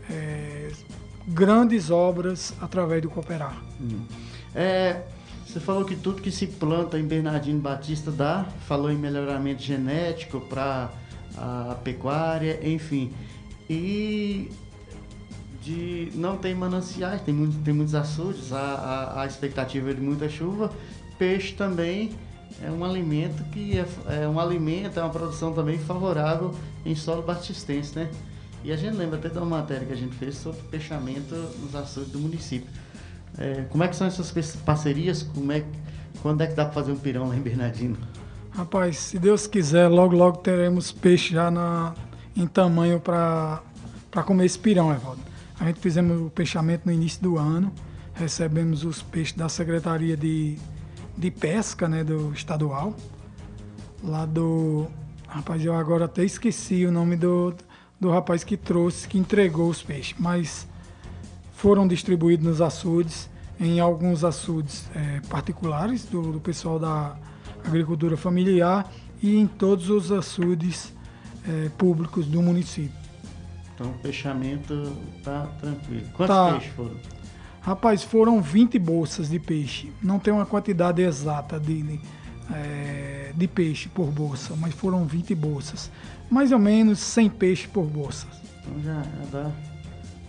é, grandes obras através do Cooperar. Hum. É, você falou que tudo que se planta em Bernardino Batista dá, falou em melhoramento genético para a pecuária, enfim. E de não tem mananciais, tem, muito, tem muitos açudes, a, a, a expectativa é de muita chuva. Peixe também é um alimento que é, é, um alimento, é uma produção também favorável em solo batistense, né? E a gente lembra até de uma matéria que a gente fez sobre peixamento nos açudes do município. É, como é que são essas parcerias? Como é, quando é que dá para fazer um pirão lá em Bernardino? Rapaz, se Deus quiser, logo logo teremos peixe já na, em tamanho para comer esse pirão, Evaldo. A gente fizemos o peixamento no início do ano, recebemos os peixes da Secretaria de, de Pesca, né, do estadual, lá do... Rapaz, eu agora até esqueci o nome do, do rapaz que trouxe, que entregou os peixes, mas foram distribuídos nos açudes, em alguns açudes é, particulares do, do, pessoal da agricultura familiar e em todos os açudes é, públicos do município. Então o fechamento tá tranquilo. Quantos tá. peixes foram? Rapaz, foram 20 bolsas de peixe. Não tem uma quantidade exata de, é, de peixe por bolsa, mas foram 20 bolsas. Mais ou menos 100 peixes por bolsa. Então já, já dá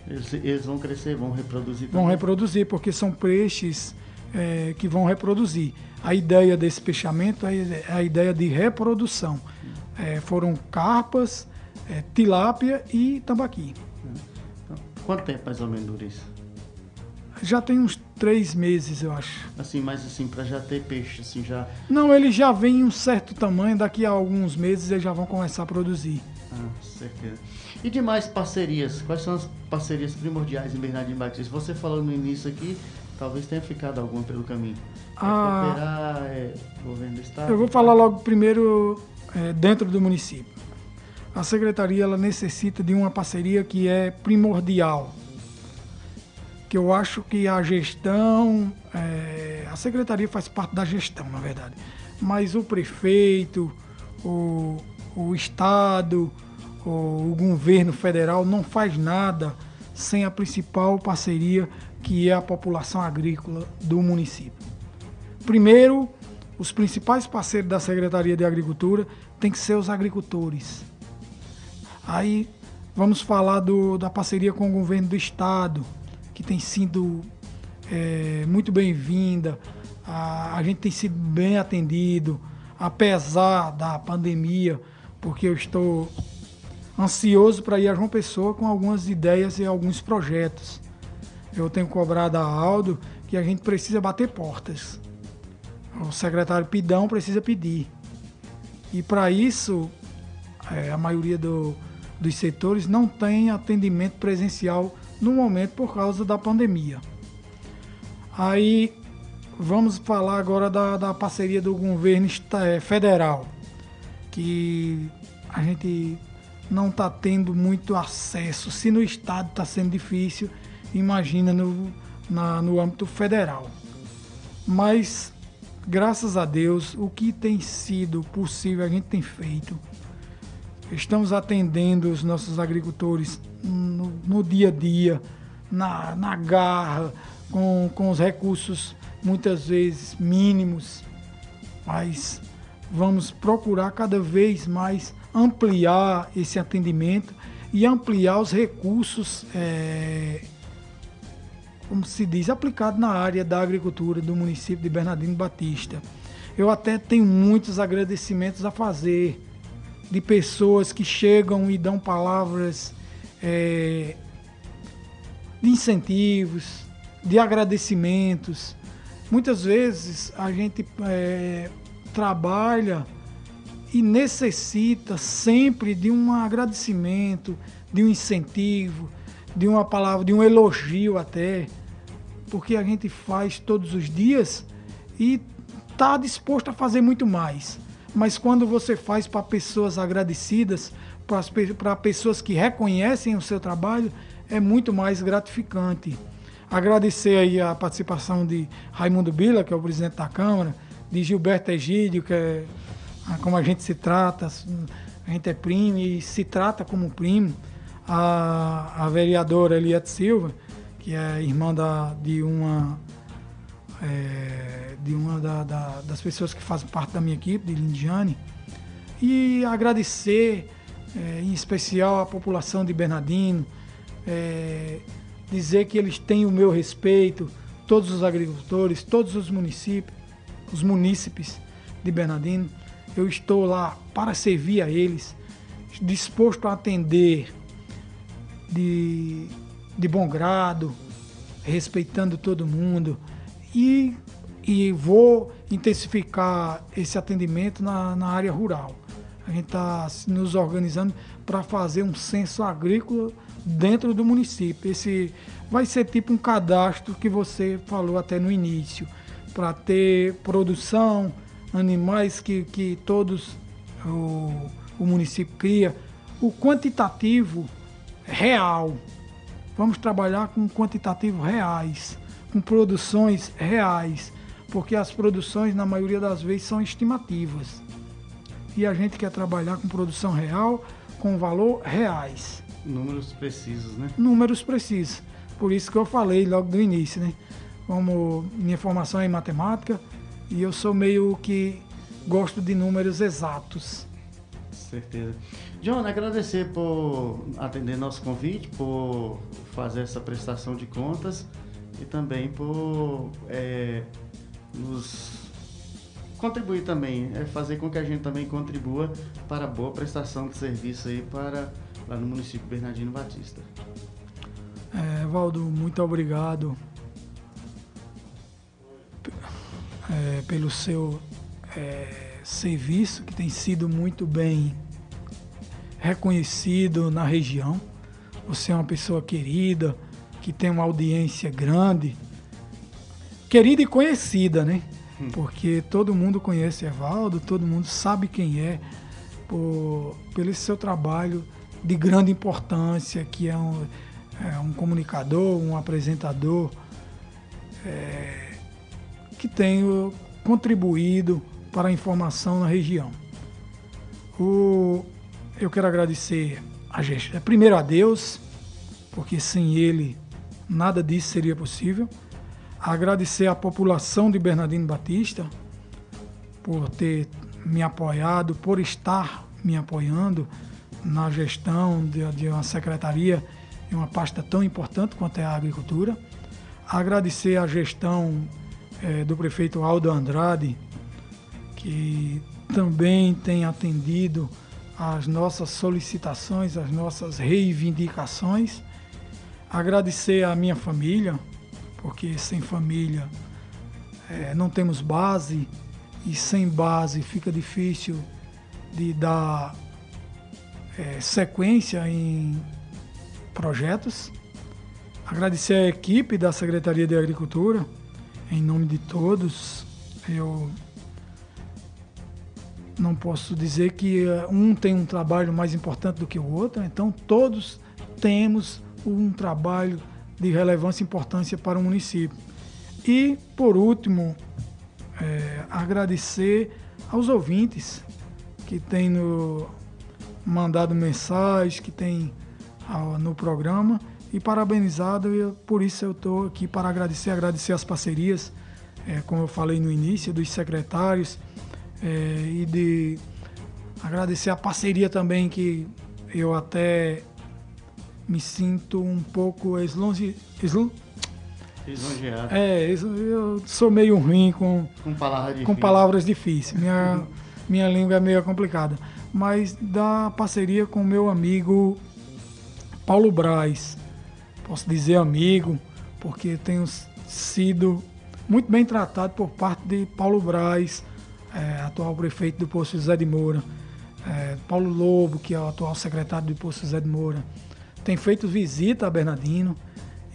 eles, eles, vão crescer, vão reproduzir. Também. Vão reproduzir, porque são peixes é, que vão reproduzir. A ideia desse peixamento é a ideia de reprodução. É, foram carpas, é, tilápia e tambaqui. Então, quanto tempo mais ou menos dura isso? Já tem uns três meses, eu acho. Assim, mas assim, para já ter peixe, assim, já... Não, ele já vem em um certo tamanho, daqui a alguns meses eles já vão começar a produzir. Ah, certeza. E demais parcerias? Quais são as parcerias primordiais em Bernardino Batista? Você falou no início aqui, talvez tenha ficado alguma pelo caminho. É ah, cooperar, é governo do estado? Eu vou falar logo primeiro é, dentro do município. A secretaria ela necessita de uma parceria que é primordial. Que eu acho que a gestão, é, a secretaria faz parte da gestão, na verdade. Mas o prefeito, o, o estado, o governo federal não faz nada sem a principal parceria que é a população agrícola do município. Primeiro, os principais parceiros da Secretaria de Agricultura têm que ser os agricultores. Aí vamos falar do, da parceria com o governo do estado, que tem sido é, muito bem-vinda. A, a gente tem sido bem atendido, apesar da pandemia, porque eu estou ansioso para ir a João Pessoa com algumas ideias e alguns projetos. Eu tenho cobrado a Aldo que a gente precisa bater portas. o secretário Pidão precisa pedir. E para isso, é, a maioria do, dos setores não tem atendimento presencial no momento por causa da pandemia. Aí vamos falar agora da, da parceria do governo federal, que a gente não está tendo muito acesso. Se no estado está sendo difícil, imagina no, na, no âmbito federal. Mas, graças a Deus, o que tem sido possível a gente tem feito. Estamos atendendo os nossos agricultores no, no dia a dia, na, na garra, com, com os recursos muitas vezes mínimos, mas vamos procurar cada vez mais ampliar esse atendimento e ampliar os recursos, é, como se diz, aplicados na área da agricultura do município de Bernardino Batista. Eu até tenho muitos agradecimentos a fazer de pessoas que chegam e dão palavras é, de incentivos, de agradecimentos. Muitas vezes a gente é, trabalha e necessita sempre de um agradecimento, de um incentivo, de uma palavra, de um elogio até, porque a gente faz todos os dias e está disposto a fazer muito mais. Mas quando você faz para pessoas agradecidas, para pessoas que reconhecem o seu trabalho, é muito mais gratificante. Agradecer aí a participação de Raimundo Bila, que é o presidente da Câmara, de Gilberto Egídio, que é ah, como a gente se trata, a gente é primo e se trata como primo. A, a vereadora Eliette Silva, que é irmã da, de uma, é, de uma da, da, das pessoas que fazem parte da minha equipe, de Lindiane. E agradecer é, em especial a população de Bernardino, é, dizer que eles têm o meu respeito, todos os agricultores, todos os municípios, os munícipes de Bernardino. Eu estou lá para servir a eles, disposto a atender de, de bom grado, respeitando todo mundo e, e vou intensificar esse atendimento na, na área rural. A gente está nos organizando para fazer um censo agrícola dentro do município. Esse vai ser tipo um cadastro que você falou até no início, para ter produção, animais que, que todos o, o município cria. O quantitativo real. Vamos trabalhar com quantitativos reais, com produções reais, porque as produções, na maioria das vezes, são estimativas. E a gente quer trabalhar com produção real, com valor reais. Números precisos, né? Números precisos. Por isso que eu falei logo do início, né? Como minha formação é em matemática e eu sou meio que gosto de números exatos. Certeza. John, agradecer por atender nosso convite, por fazer essa prestação de contas e também por é, nos contribuir também, é fazer com que a gente também contribua para a boa prestação de serviço aí para lá no município Bernardino Batista. É, Valdo, muito obrigado é, pelo seu é, serviço que tem sido muito bem reconhecido na região. Você é uma pessoa querida, que tem uma audiência grande, querida e conhecida, né? Hum. Porque todo mundo conhece Evaldo, todo mundo sabe quem é, por, pelo seu trabalho de grande importância, que é um, é um comunicador, um apresentador é, que tem contribuído para a informação na região. O, eu quero agradecer a gente, primeiro a Deus, porque sem Ele nada disso seria possível. Agradecer à população de Bernardino Batista por ter me apoiado, por estar me apoiando na gestão de, de uma secretaria em uma pasta tão importante quanto é a agricultura. Agradecer a gestão é, do prefeito Aldo Andrade, que também tem atendido às nossas solicitações, às nossas reivindicações. Agradecer à minha família, porque sem família é, não temos base e sem base fica difícil de dar é, sequência em projetos. Agradecer a equipe da Secretaria de Agricultura, em nome de todos. Eu não posso dizer que eh, um tem um trabalho mais importante do que o outro, então todos temos um trabalho de relevância e importância para o município. E, por último, é, agradecer aos ouvintes que têm no, mandado mensagens, que têm ah, no programa e parabenizado. E por isso eu estou aqui para agradecer, agradecer as parcerias, é, como eu falei no início, dos secretários é, e de agradecer a parceria também que eu até me sinto um pouco eslonge, eslo, Lisonjeado. é, eu sou meio ruim com, Com palavras difíceis. com palavras difíceis. Minha, minha língua é meio complicada. Mas da parceria com meu amigo Paulo Braz. Posso dizer amigo, porque tenho sido muito bem tratado por parte de Paulo Braz, é, atual prefeito do Poço José de Moura. É, Paulo Lobo, que é o atual secretário do Poço José de Moura. Tem feito visita a Bernardino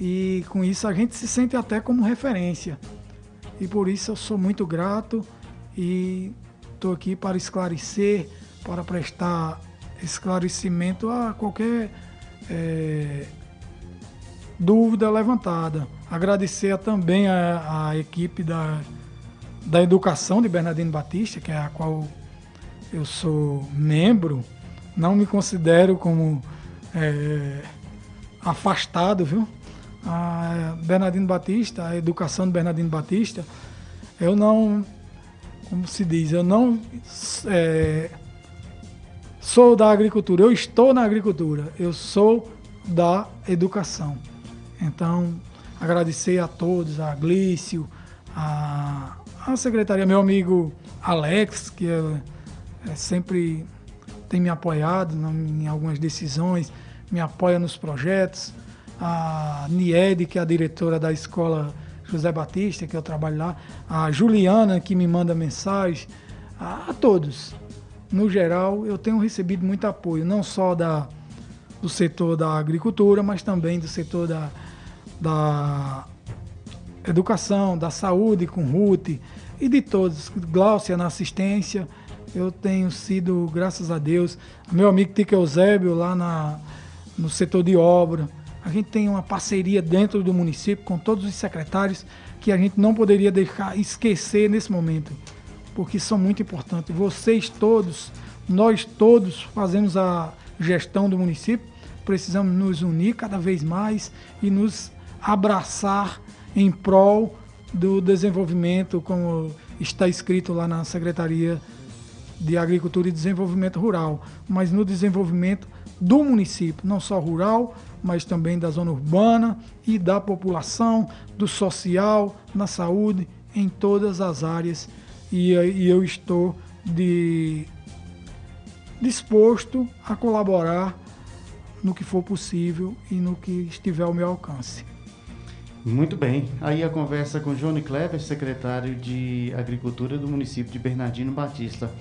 e com isso a gente se sente até como referência. E por isso eu sou muito grato e estou aqui para esclarecer, para prestar esclarecimento a qualquer é, dúvida levantada. Agradecer também a, a equipe da, da educação de Bernardino Batista, que é a qual eu sou membro. Não me considero como é, afastado, viu? A Bernardino Batista, a educação de Bernardino Batista, eu não, como se diz, eu não é, sou da agricultura, eu estou na agricultura, eu sou da educação. Então, agradecer a todos, a Glício, a, a secretaria, meu amigo Alex, que é, é sempre tem me apoiado em algumas decisões, me apoia nos projetos, a Niede, que é a diretora da escola José Batista, que eu trabalho lá, a Juliana, que me manda mensagem, a, a todos. No geral, eu tenho recebido muito apoio, não só da, do setor da agricultura, mas também do setor da, da educação, da saúde com Ruth e de todos, Gláucia na assistência. Eu tenho sido, graças a Deus, meu amigo Tique Eusébio lá na, no setor de obra. A gente tem uma parceria dentro do município com todos os secretários que a gente não poderia deixar esquecer nesse momento, porque são muito importantes. Vocês todos, nós todos fazemos a gestão do município, precisamos nos unir cada vez mais e nos abraçar em prol do desenvolvimento, como está escrito lá na Secretaria de Agricultura e Desenvolvimento Rural, mas no desenvolvimento do município, não só rural, mas também da zona urbana e da população, do social, na saúde, em todas as áreas. E, e eu estou de, disposto a colaborar no que for possível e no que estiver ao meu alcance. Muito bem. Aí a conversa com Johnny Clever, secretário de Agricultura do município de Bernardino Batista.